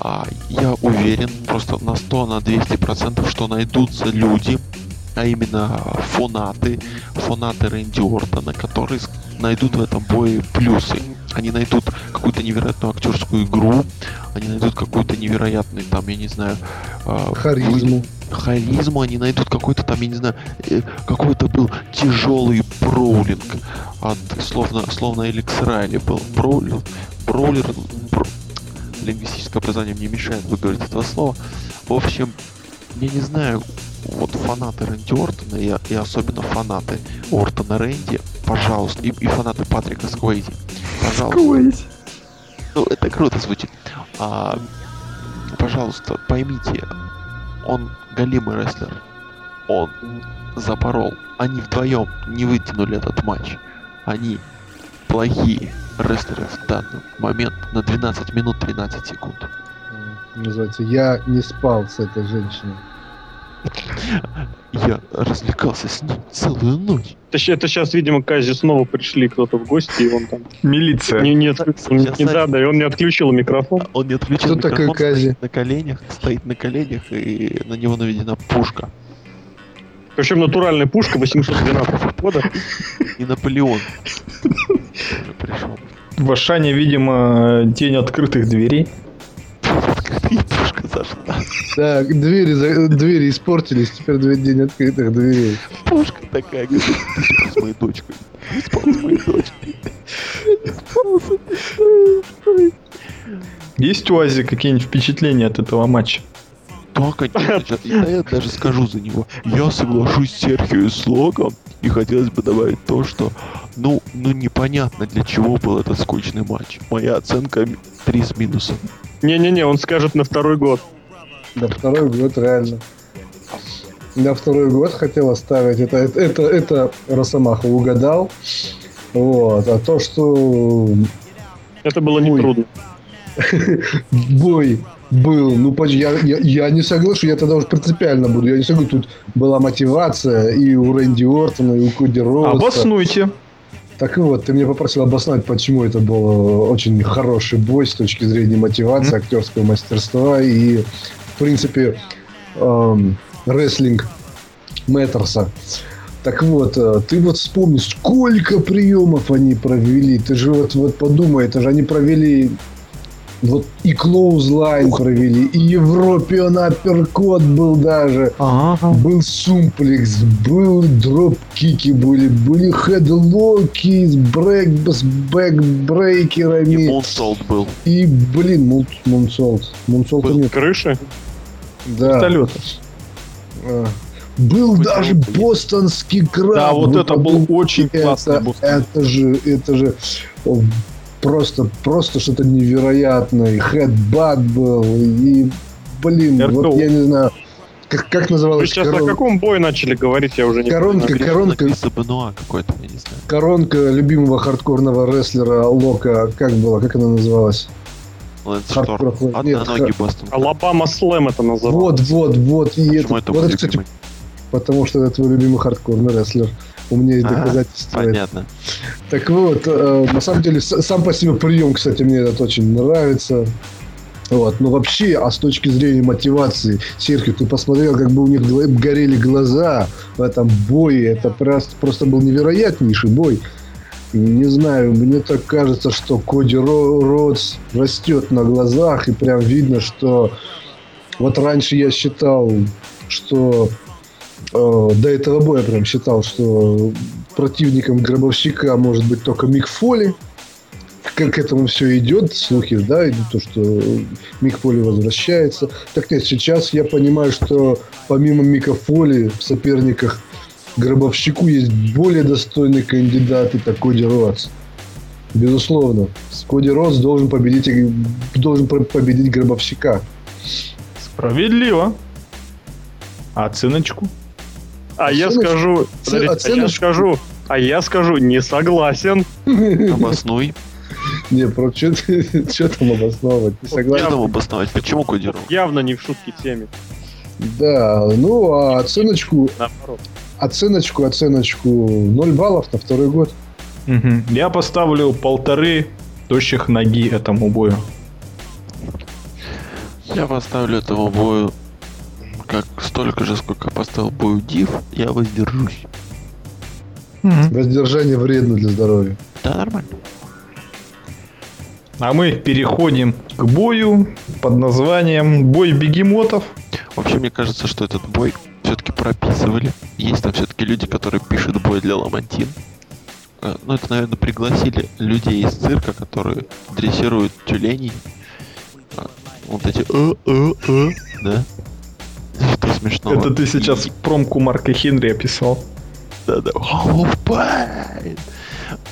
а, я уверен просто на 100, на 200 процентов, что найдутся люди, а именно фанаты, фанаты Рэнди Ортона, которые найдут в этом бое плюсы. Они найдут какую-то невероятную актерскую игру, они найдут какой-то невероятный, там, я не знаю, а, Харизму. харизму, они найдут какой-то там, я не знаю, э, какой-то был тяжелый броулинг от, словно, словно Эликс Райли был. Броулер, бро- лингвистическое образование мне мешает выговорить этого слова. В общем, я не знаю, вот фанаты Рэнди Ортона и, и особенно фанаты Ортона Рэнди, пожалуйста, и, и фанаты Патрика Сквейзи, пожалуйста, ну, это круто звучит. А, пожалуйста, поймите, он галимый рестлер. Он запорол. Они вдвоем не вытянули этот матч. Они плохие рестлеры в данный момент на 12 минут 13 секунд. Называется «Я не спал с этой женщиной». Я развлекался с ним целую ночь. Это, это сейчас, видимо, к Казе снова пришли кто-то в гости, и он там Милиция. не, не, отключил- Сейчас не- да, да, и он не отключил микрофон. Он не отключил Кто такой микрофон, Кази? стоит на коленях, стоит на коленях, и на него наведена пушка. Причем натуральная пушка 812 года. И Наполеон [LAUGHS] уже пришел. В Ашане, видимо, день открытых дверей. И пушка зашла. Так, двери, за- двери испортились, теперь две день открытых дверей. Пушка такая, говорит, ты с моей дочкой? Спал с моей дочкой. Есть у Ази какие-нибудь впечатления от этого матча? Да, конечно, я, я даже скажу за него. Я соглашусь с Серхио Слогом, и хотелось бы добавить то, что, ну, ну непонятно для чего был этот скучный матч. Моя оценка 3 с минусом. Не-не-не, он скажет на второй год. На второй год реально. На второй год хотел оставить. Это, это, это, это Росомаха угадал. Вот. А то, что Это было нетрудно. [LAUGHS] бой был, ну я, я, я не соглашусь, я тогда уже принципиально буду. Я не согласен, тут была мотивация и у Рэнди Ортона, и у Коди Роуса. Обоснуйте. Так вот, ты меня попросил обосновать, почему это был очень хороший бой с точки зрения мотивации, Мгм. актерского мастерства и, в принципе, эм, рестлинг Мэттерса. Так вот, э, ты вот вспомни, сколько приемов они провели. Ты же вот, вот подумай, это же они провели вот и clothesline провели, и European uppercut был даже. Ага. Был suplex, был dropkick и были, были headlock и с, брэк, с И backbreaker ами. Moonsault был. И, блин, moon- Moonsault. Moonsault а Был. нет. Крыши? Да. Вертолет. А. Был Хоть даже есть. бостонский краб. Да, вот Вы это был очень классный это, Бостон. это же, это же просто, просто что-то невероятное. Хэдбат был. И, блин, РКО. вот я не знаю, как, как Вы называлась сейчас корон- о каком бое начали говорить, я уже не Коронка, Например, коронка, Криса Бенуа какой-то, я не знаю. коронка любимого хардкорного рестлера Лока, как была, как она называлась? Хардкор Одноногий Бостон. Алабама Слэм это называлось. Вот, вот, вот. И это, это вот это, кстати, потому что это твой любимый хардкорный рестлер. У меня есть доказательства. Понятно. Так вот, э, на самом деле, сам по себе прием, кстати, мне этот очень нравится. Вот. Но вообще, а с точки зрения мотивации, Серхио, ты посмотрел, как бы у них горели глаза в этом бое. Это просто, просто был невероятнейший бой. Не знаю, мне так кажется, что Коди Ро- Родс растет на глазах, и прям видно, что вот раньше я считал, что э, до этого боя прям считал, что противником гробовщика может быть только Мик Фоли. Как к этому все идет, слухи, да, идут, то, что Мик Фоли возвращается. Так нет, сейчас я понимаю, что помимо Мика Фоли в соперниках гробовщику есть более достойный кандидат, это Коди Роудс. Безусловно. Коди Роудс должен победить, должен победить гробовщика. Справедливо. А оценочку? А я скажу... Подождите, а я скажу... А я скажу, не согласен. Обоснуй. Не, про что [LAUGHS] там обосновывать? Не Что согласен. там обосновать? Почему кодировал? Явно не в шутке теме. Да, ну а оценочку, Наоборот. оценочку, оценочку 0 баллов на второй год. Я поставлю полторы тощих ноги этому бою. Я поставлю этому бою как столько же, сколько поставил бою Див, я воздержусь. Мгм. Воздержание вредно для здоровья. Да, нормально. А мы переходим к бою под названием «Бой бегемотов». Вообще, мне кажется, что этот бой все-таки прописывали. Есть там все-таки люди, которые пишут бой для Ламантин. Э, Ну, это, наверное, пригласили людей из цирка, которые дрессируют тюленей. А, Вот эти э э э да? Что смешного? Это ты сейчас промку Марка Хенри описал. Да-да.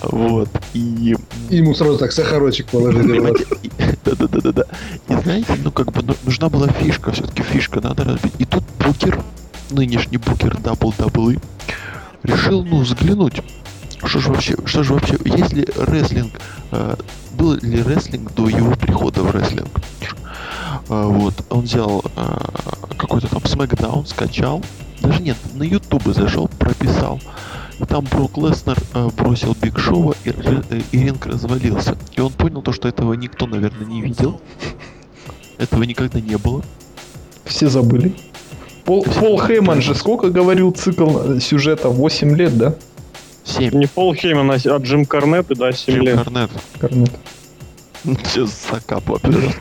Вот. И И ему сразу так сахарочек положили. Да-да-да-да-да. И знаете, ну как бы ну, нужна была фишка, все-таки фишка надо разбить. И тут Букер, нынешний Букер WWE, решил, ну, взглянуть. Что же вообще, что же вообще, есть ли рестлинг, э, был ли рестлинг до его прихода в рестлинг? Э, вот, он взял э, какой-то там смакдаун, скачал, даже нет, на ютубе зашел, прописал. И там Брок Леснер э, бросил Биг Шоу, и, э, и ринг развалился. И он понял то, что этого никто, наверное, не видел. Этого никогда не было. Все забыли. Пол, Пол Хейман же сколько говорил цикл э, сюжета? 8 лет, да? Семь. Не Пол Хейман, а а Джим Корнет, и да, 7 Джим лет. Корнет. Корнет. [LAUGHS] Сейчас закапываю.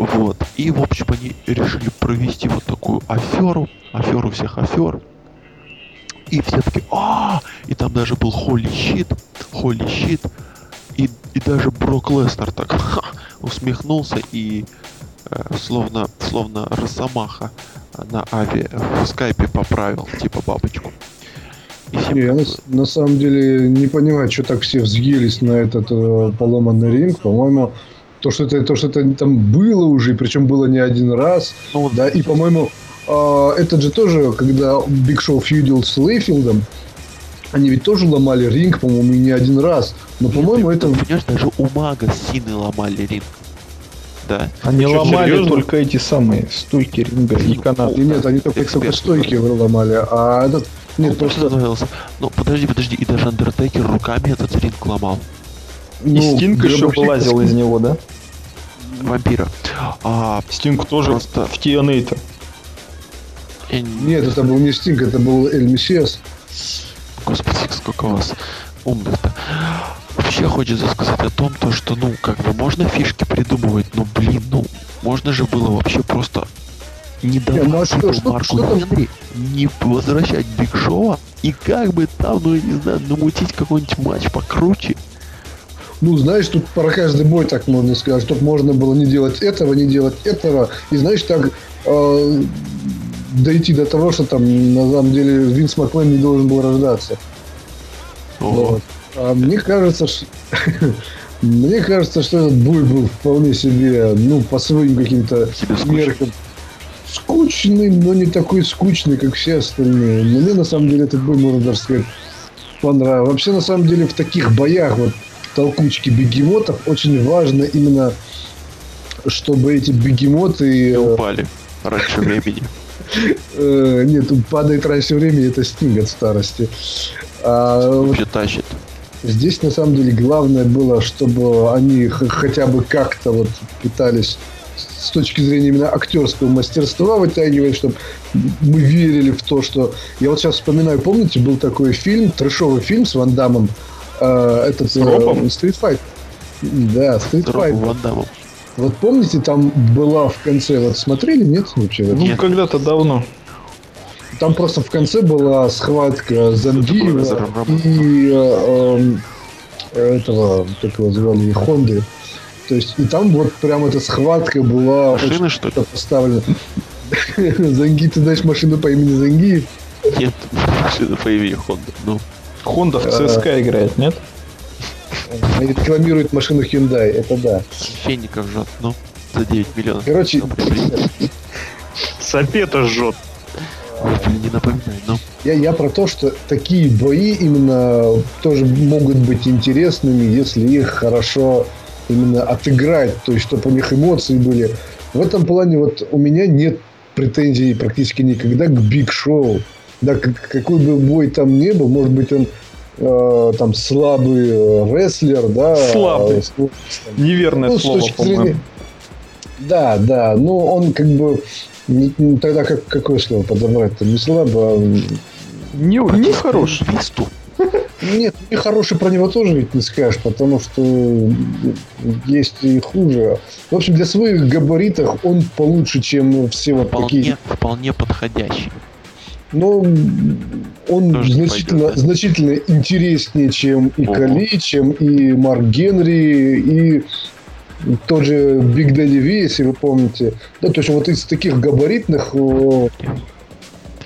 Вот. И, в общем, они решили провести вот такую аферу. Аферу всех афер. И все таки а И там даже был Холли Щит. Холли Щит. И, и даже Брок Лестер так [LAUGHS] ха, усмехнулся и э, словно, словно Росомаха на авиа в скайпе поправил, типа бабочку. И всем Не, я на, на самом деле не понимаю, что так все взъелись на этот э, поломанный ринг. По-моему, то, что это, то, что это там было уже, причем было не один раз. ну, Да, и, по-моему, а, этот же тоже, когда Биг Шоу фьюдил с Лейфилдом, они ведь тоже ломали ринг, по-моему, не один раз. Но, по-моему, это... Понимаешь, даже у Мага с Синой ломали ринг. Да. Они чё, ломали серьезно? только эти самые стойки ринга и канаты. И нет, они только, Эксперт. только стойки ломали, а этот... Нет, Он просто. Ну, подожди, подожди, и даже Андертекер руками этот ринг ломал. И ну, Стинг еще вылазил из него, да? Вампира. А, Стинг тоже Просто- в не- Нет, это был не Стинг, это был Эль Мессиас. Господи, сколько у вас умных-то. Вообще хочется сказать о том, то, что, ну, как бы можно фишки придумывать, но, блин, ну, можно же было вообще просто не давать ну а что- что- Марку что? Генри не возвращать Биг Шоу и как бы там, ну, я не знаю, намутить какой-нибудь матч покруче. Ну, знаешь, тут про каждый бой так можно сказать, чтобы можно было не делать этого, не делать этого. И, знаешь, так э, дойти до того, что там, на самом деле, Винс Маклен не должен был рождаться. Ого. Вот. А мне кажется, ш- [LAUGHS] мне кажется, что этот бой был вполне себе, ну, по своим каким-то меркам скучный, но не такой скучный, как все остальные. Но мне, на самом деле, этот бой, можно даже сказать, понравился. Вообще, на самом деле, в таких боях, вот, толкучки бегемотов, очень важно именно, чтобы эти бегемоты... И э, упали раньше времени. [LAUGHS] э, нет, падает раньше времени, это стинг от старости. А Вообще тащит. Здесь на самом деле главное было, чтобы они хотя бы как-то вот пытались с точки зрения именно актерского мастерства вытягивать, чтобы мы верили в то, что... Я вот сейчас вспоминаю, помните, был такой фильм, трешовый фильм с Ван Дамом, э, этот... С Ропом? Street Fight. Да, Street Fight. Вот помните, там была в конце, вот смотрели, нет вообще? Ну, Нет. когда-то давно. Там просто в конце была схватка Зангиева и э, эм, этого, как его звали, Хонды. То есть, и там вот прям эта схватка была Машины, что ли? поставлена. [LAUGHS] Занги, ты знаешь машину по имени Зангиев? Нет, машина по имени Honda. Ну, Хонда в Э, ЦСКА играет, нет? Они рекламируют машину Hyundai, это да. феников жжет, ну, за 9 миллионов. Короче, Ну, Сапета жжет. блин, не напоминай, ну. я, я про то, что такие бои именно тоже могут быть интересными, если их хорошо именно отыграть, то есть чтобы у них эмоции были. В этом плане вот у меня нет претензий практически никогда к Биг Шоу. Да, как- какой бы бой там ни был, может быть, он э, там слабый э, рестлер, да. Слабый. э, с- там, Неверное ну, слово, по-моему. зрения... Да, да, но он как бы... не- не- Тогда как, какое слово подобрать-то? Не слабо, а, Не, не хороший. Висту. Нет, и хороший про него тоже ведь не скажешь, потому что есть и хуже. В общем, для своих габаритов он получше, чем все вот такие. Вполне, вполне подходящий. Но он Тоже значительно, пойдет, да? значительно интереснее, чем и Ого. Кали, чем и Марк Генри, и тот же Биг Дэдди Ви, если вы помните. Да, то есть вот из таких габаритных о,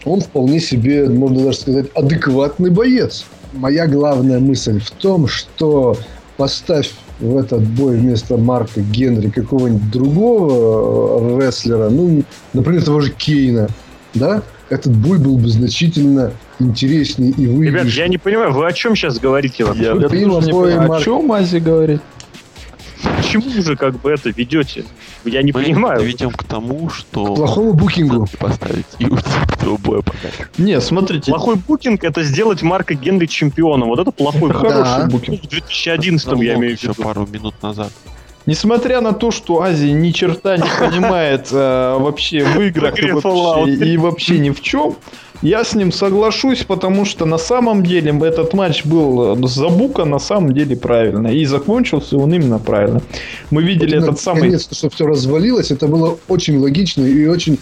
он вполне себе, можно даже сказать, адекватный боец. Моя главная мысль в том, что поставь в этот бой вместо Марка Генри какого-нибудь другого э, рестлера, ну, например, того же Кейна, да, этот бой был бы значительно интереснее и Ребят, выигрыш. я не понимаю, вы о чем сейчас говорите вообще? Я, я тоже не понимаю, о Марк. чем Ази говорит. Почему же как бы это ведете? Я не Мы понимаю. ведем к тому, что К плохому букингу. поставить и уйти этого боя подальше. Не, смотрите, Плохой букинг это сделать Марка Генри чемпионом. Вот это плохой букинг. хороший Да. букинг. В 2011 Ну, я имею в еще виду. пару минут назад. Несмотря на то, что Азия ни черта не понимает э, вообще в играх и вообще, и вообще ни в чем, я с ним соглашусь, потому что на самом деле этот матч был э, забукан на самом деле правильно. И закончился он именно правильно. Мы видели Вот этот самый... Наконец-то, что все развалилось, это было очень логично и очень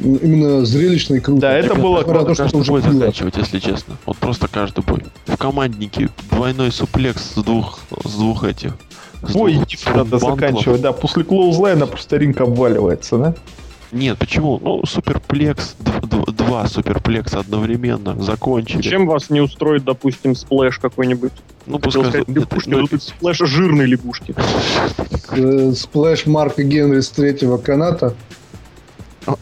именно зрелищно и круто. Да, это было круто, что каждый уже бой было. заканчивать, если честно. Вот просто каждый бой. В команднике двойной суплекс с двух, с двух этих. Бой двух иди надо заканчивать, да. После clothesline а просто ринг обваливается, да? Нет, почему? Ну, superplex, два superplex а одновременно закончили. Чем вас не устроит, допустим, splash какой-нибудь? Ну, Хотел пускай... сказать нет, лягушки, но тут splash жирной лягушки. [LAUGHS] Э, Splash Марка Генри с третьего каната.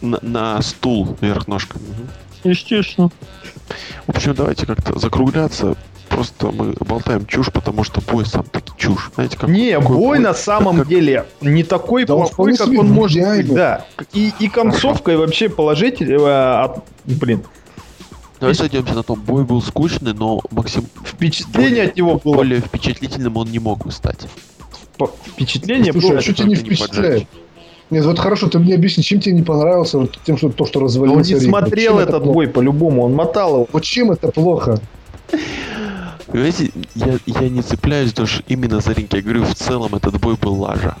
на, на стул вверх ножками. Естественно. В общем, давайте как-то закругляться. Просто мы болтаем чушь, потому что бой сам таки чушь. Знаете, как Не, какой бой на самом как- деле не такой Да он плохой, вполне как он может идеальный. быть, да. И, и концовка, и вообще положительно, э, блин, Давай сойдемся на том, бой был скучный, но Максим впечатление от него было, более впечатлительным он не мог бы стать. по- впечатление Слушай, было, а что тебя не не впечатляет? поджечь. Нет, вот хорошо, ты мне объясни, чем тебе не понравился вот тем, что то, что он развалился не ринг? Вот смотрел это этот плохо? бой по-любому, он мотал его. Вот чем это плохо? Понимаете, я, я не цепляюсь даже именно за ринг. Я говорю, в целом этот бой был лажа.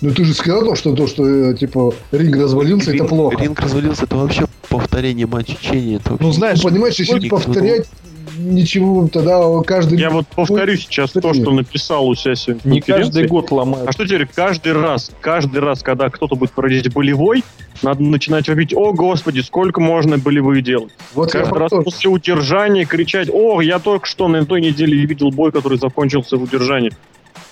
Ну ты же сказал то, что то, что э, типа ринг развалился, это Ринг- плохо. Ринг развалился, это вообще повторение матча Ченни. Это вообще Ну, знаешь, Ну, понимаешь, если логика, повторять ничего, тогда каждый... Я вот повторю сейчас то, что написал у себя сегодня. не каждый год ломают. А что теперь каждый раз, каждый раз, когда кто-то будет проводить болевой, надо начинать вопить, о господи, сколько можно болевые делать. Вот Каждый раз то, после удержания кричать, о, я только что на той неделе видел бой, который закончился в удержании.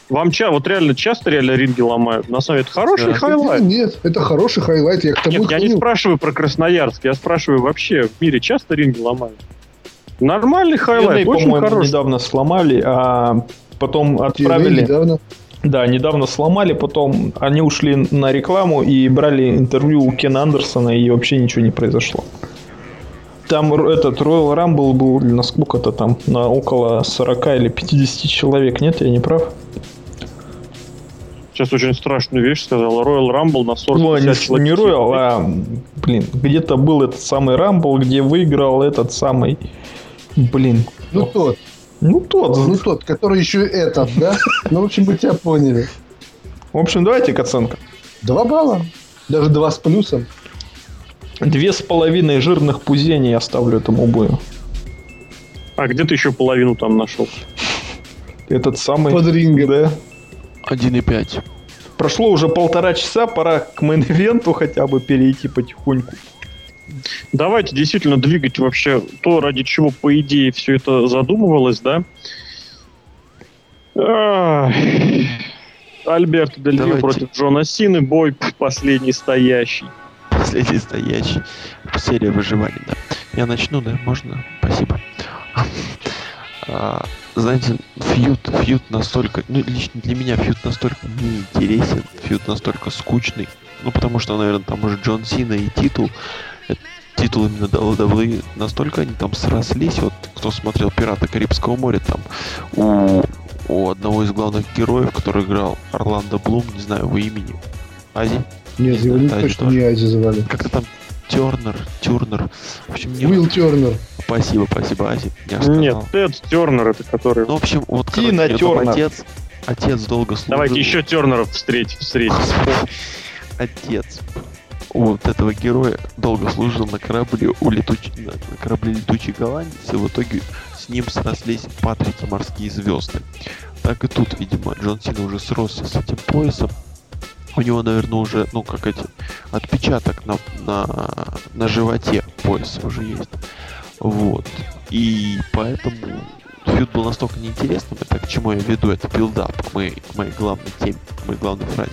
Вам ча, вот реально часто реально ринги ломают? На самом деле, это хороший Да. highlight. Нет, это хороший highlight, я к тому Нет, я не спрашиваю про Красноярск, я спрашиваю вообще, в мире часто ринги ломают? Нормальный highlight, TNA, очень хороший. недавно сломали, а потом отправили... недавно. Да, недавно сломали, потом они ушли на рекламу и брали интервью у Кена Андерсона, и вообще ничего не произошло. Там этот Royal Rumble был на сколько-то там, на около 40 или 50 человек, нет, я не прав? Сейчас очень страшную вещь сказал. Royal Rumble на 40 Ну, не, 50 человек. не Royal, а, блин, где-то был этот самый Rumble, где выиграл этот самый, блин, Ну тот, ну тот. ну тот, который еще и этот, да? Ну, в общем, мы тебя поняли. В общем, давайте к оценкам. Два балла. Даже два с плюсом. Две с половиной жирных пузений я ставлю этому бою. А где ты еще половину там нашел? Этот самый... Под рингом. Да. 1,5. Прошло уже полтора часа, пора к мейн-ивенту хотя бы перейти потихоньку. Давайте действительно двигать вообще то, ради чего, по идее, все это задумывалось, да? Ах. Альберто Дель Рио против Джона Сины. Бой последний стоящий. Последний стоящий. Серия выживания, да. Я начну, да? Можно? Спасибо. [LAUGHS] Знаете, фьют, фьют настолько, ну, лично для меня фьют настолько неинтересен, фьют настолько скучный. Ну, потому что, наверное, там уже Джон Сина и титул, э, титул именно WWE, настолько они там срослись. Вот кто смотрел «Пираты Карибского моря», там у, у одного из главных героев, который играл Орландо Блум, не знаю его имени, Ази, Нет, его не точно тоже. не Айзи звали. как-то там Тернер, Тюрнер. В общем, не Уилл Тернер. Спасибо, спасибо, Ази. Я сказал. Нет, Тед Тернер, это который... Ну, в общем, вот Тина Тернер. отец, отец долго служил. Давайте еще Тернеров встретить. встретить. Отец вот этого героя долго служил на корабле у летуч... на, на корабле летучий голландец, и в итоге с ним срослись Патрики морские звезды. Так и тут, видимо, Джон Сина уже сросся с этим поясом. У него, наверное, уже, ну, как эти, отпечаток на, на, на животе пояса уже есть. Вот. И поэтому feud был настолько неинтересным, это к чему я веду, это build-up к моей, к моей главной теме, к моей главной фразе.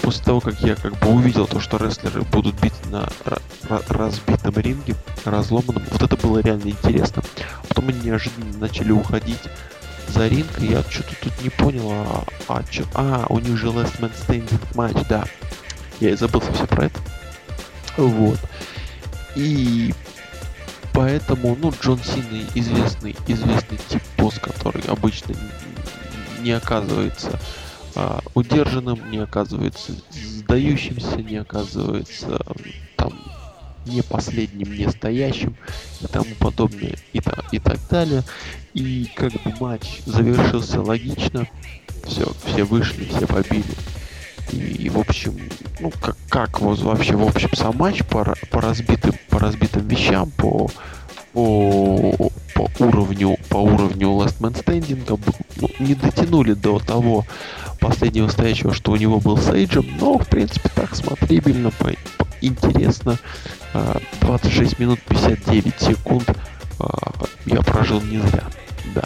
После того, как я как бы увидел то, что рестлеры будут бить на ра- ра- разбитом ринге, разломанном, вот это было реально интересно. Потом они неожиданно начали уходить за ринг, я что-то тут не понял, а, а, чё- а, у них же Last Man Standing матч, да. Я и забыл совсем про это. Вот. И поэтому, ну, Джон Сина известный, известный тип босс, который обычно не оказывается а, удержанным, не оказывается сдающимся, не оказывается там не последним, не стоящим и тому подобное и, та- и так далее. И как бы матч завершился логично, все, все вышли, все побили. И, в общем, ну как, как вообще в общем сам матч по, по разбитым по разбитым вещам, по по, по уровню по уровню Last Man Standing ну, не дотянули до того последнего стоящего, что у него был с Эйджем, но в принципе так смотрибельно, по- по- интересно. А, 26 минут 59 секунд а, я прожил не зря, да.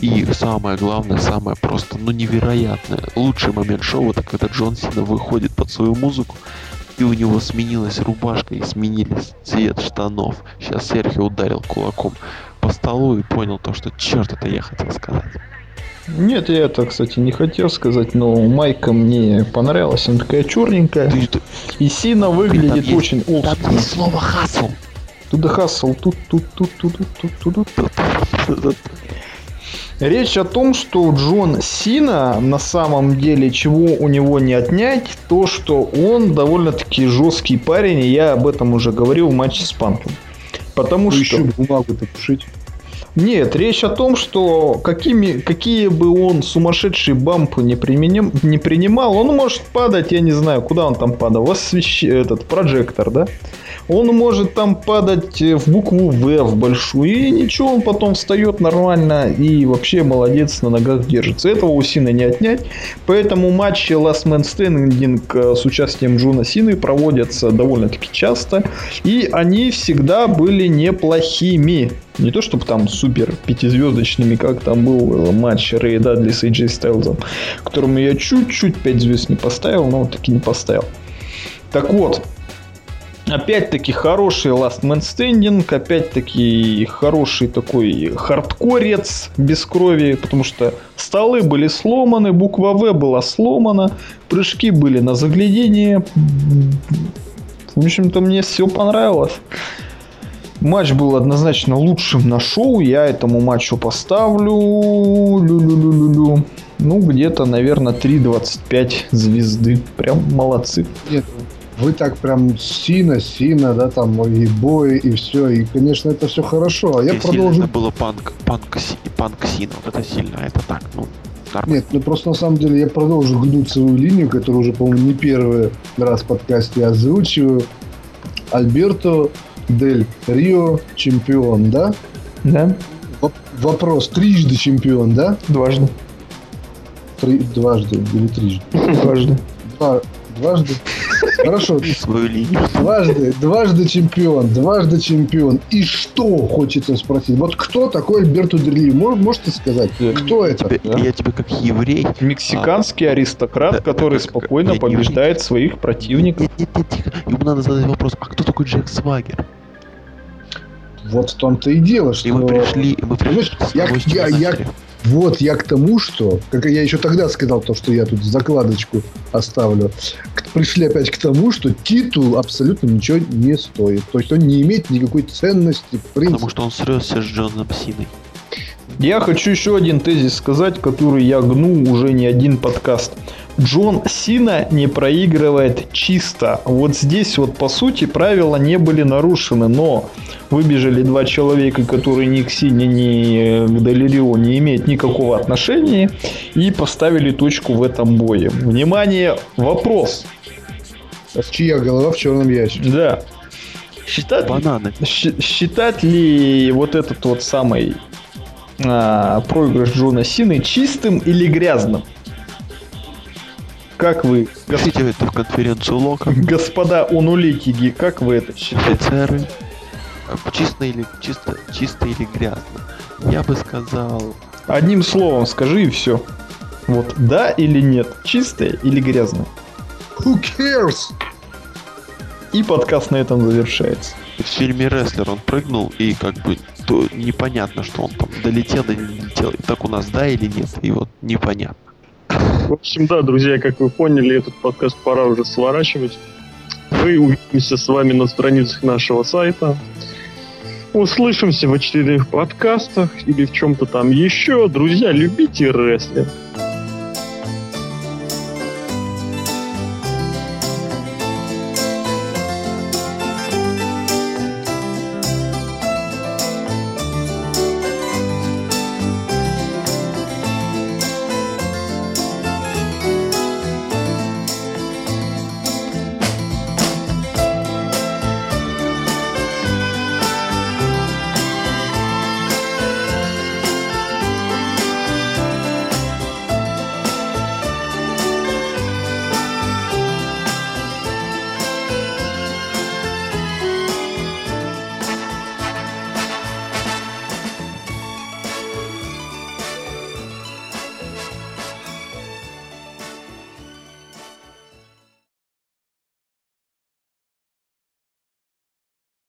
И самое главное, самое просто, ну невероятное, лучший момент шоу, это когда Джон Сина выходит под свою музыку, и у него сменилась рубашка и сменились цвет штанов. Сейчас Серхио ударил кулаком по столу и понял то, что черт это я хотел сказать. Нет, я это, кстати, не хотел сказать, но майка мне понравилась. Она такая черненькая. Ты, ты- И Сина там выглядит есть- очень там олдскульно. есть слово хасл. Туда хасл, тут, тут, тут, тут, тут, тут, тут. Речь о том, что Джон Сина на самом деле чего у него не отнять, то что он довольно-таки жесткий парень, и я об этом уже говорил в матче с Панком. Потому Ну, что... еще бумагу-то пушить. Нет, речь о том, что какими, какие бы он сумасшедшие бампы не, применим, не принимал, он может падать, я не знаю, куда он там падал, в освещ... этот прожектор, да? Он может там падать э, в букву В в большую, и ничего, он потом встает нормально и вообще молодец, на ногах держится. Этого у Сина не отнять. Поэтому матчи Last Man Standing э, с участием Джона Сины проводятся довольно-таки часто. И они всегда были неплохими. Не то, чтобы там супер пятизвездочными, как там был э, матч Рэй Дадли с AJ Стайлзом, которому я чуть-чуть 5 звезд не поставил, но таки не поставил. Так вот, Опять-таки хороший Last Man Standing, опять-таки хороший такой хардкорец без крови, потому что столы были сломаны, буква В была сломана, прыжки были на заглядение. В общем-то, мне все понравилось. Матч был однозначно лучшим на шоу. Я этому матчу поставлю... Лю-лю-лю-лю-лю. Ну, где-то, наверное, 3.25 звезды. Прям молодцы. Нет, вы так прям сина, сина, да, там и бои, и все. И, конечно, это все хорошо. А я сильно продолжу. Это было панк, панк, панк сина. Вот это сильно, это так, ну, нормально. Нет, ну просто на самом деле я продолжу гнуть свою линию, которую уже, по-моему, не первый раз в подкасте я озвучиваю. Альберто Дель Рио чемпион, да? Да? Воп- Вопрос, трижды чемпион, да? Дважды. Три, дважды или трижды? Дважды. Два, дважды? Хорошо, Свою линию. дважды, дважды чемпион, дважды чемпион. И что, хочется спросить? Вот кто такой Альберто? Мож- Можете сказать? Кто это? Тебе- Я тебе как еврей. Мексиканский аристократ, да, который как- спокойно побеждает своих противников. Нет, нет, нет, тихо. Ему надо задать вопрос, а кто такой Джек Свагер? Вот в том-то и дело, что... И мы пришли, и мы пришли я- я- я-? Вот я к тому, что, как я еще тогда сказал, то, что я тут закладочку оставлю, пришли опять к тому, что титул абсолютно ничего не стоит. То есть он не имеет никакой ценности, в принципе. Потому что он сресся с Джоном Синой. Я хочу еще один тезис сказать, который я гну уже не один подкаст. Джон Сина не проигрывает чисто. Вот здесь вот по сути правила не были нарушены, но выбежали два человека, которые ни к Сине, ни к Делирио не имеют никакого отношения и поставили точку в этом бое. Внимание, вопрос. Чья голова в черном ящике? Да. Считать, Бананы. считать ли вот этот вот самый а, проигрыш Джона Сины чистым или грязным? Как вы, Пишите это в конференцию Лока. господа унуликиги, как вы это считаете? Офицеры. Чисто или чисто, чисто или грязно? Я бы сказал, Одним словом скажи и все. Вот да или нет, чистое или грязное. Who cares? И подкаст на этом завершается. В фильме Рестлер он прыгнул и как бы то непонятно, что он там долетел или не долетел. И так у нас да или нет, и вот непонятно. В общем, да, друзья, как вы поняли, этот подкаст пора уже сворачивать. Мы увидимся с вами на страницах нашего сайта. Услышимся в очередных подкастах или в чем-то там еще. Друзья, любите рестлинг.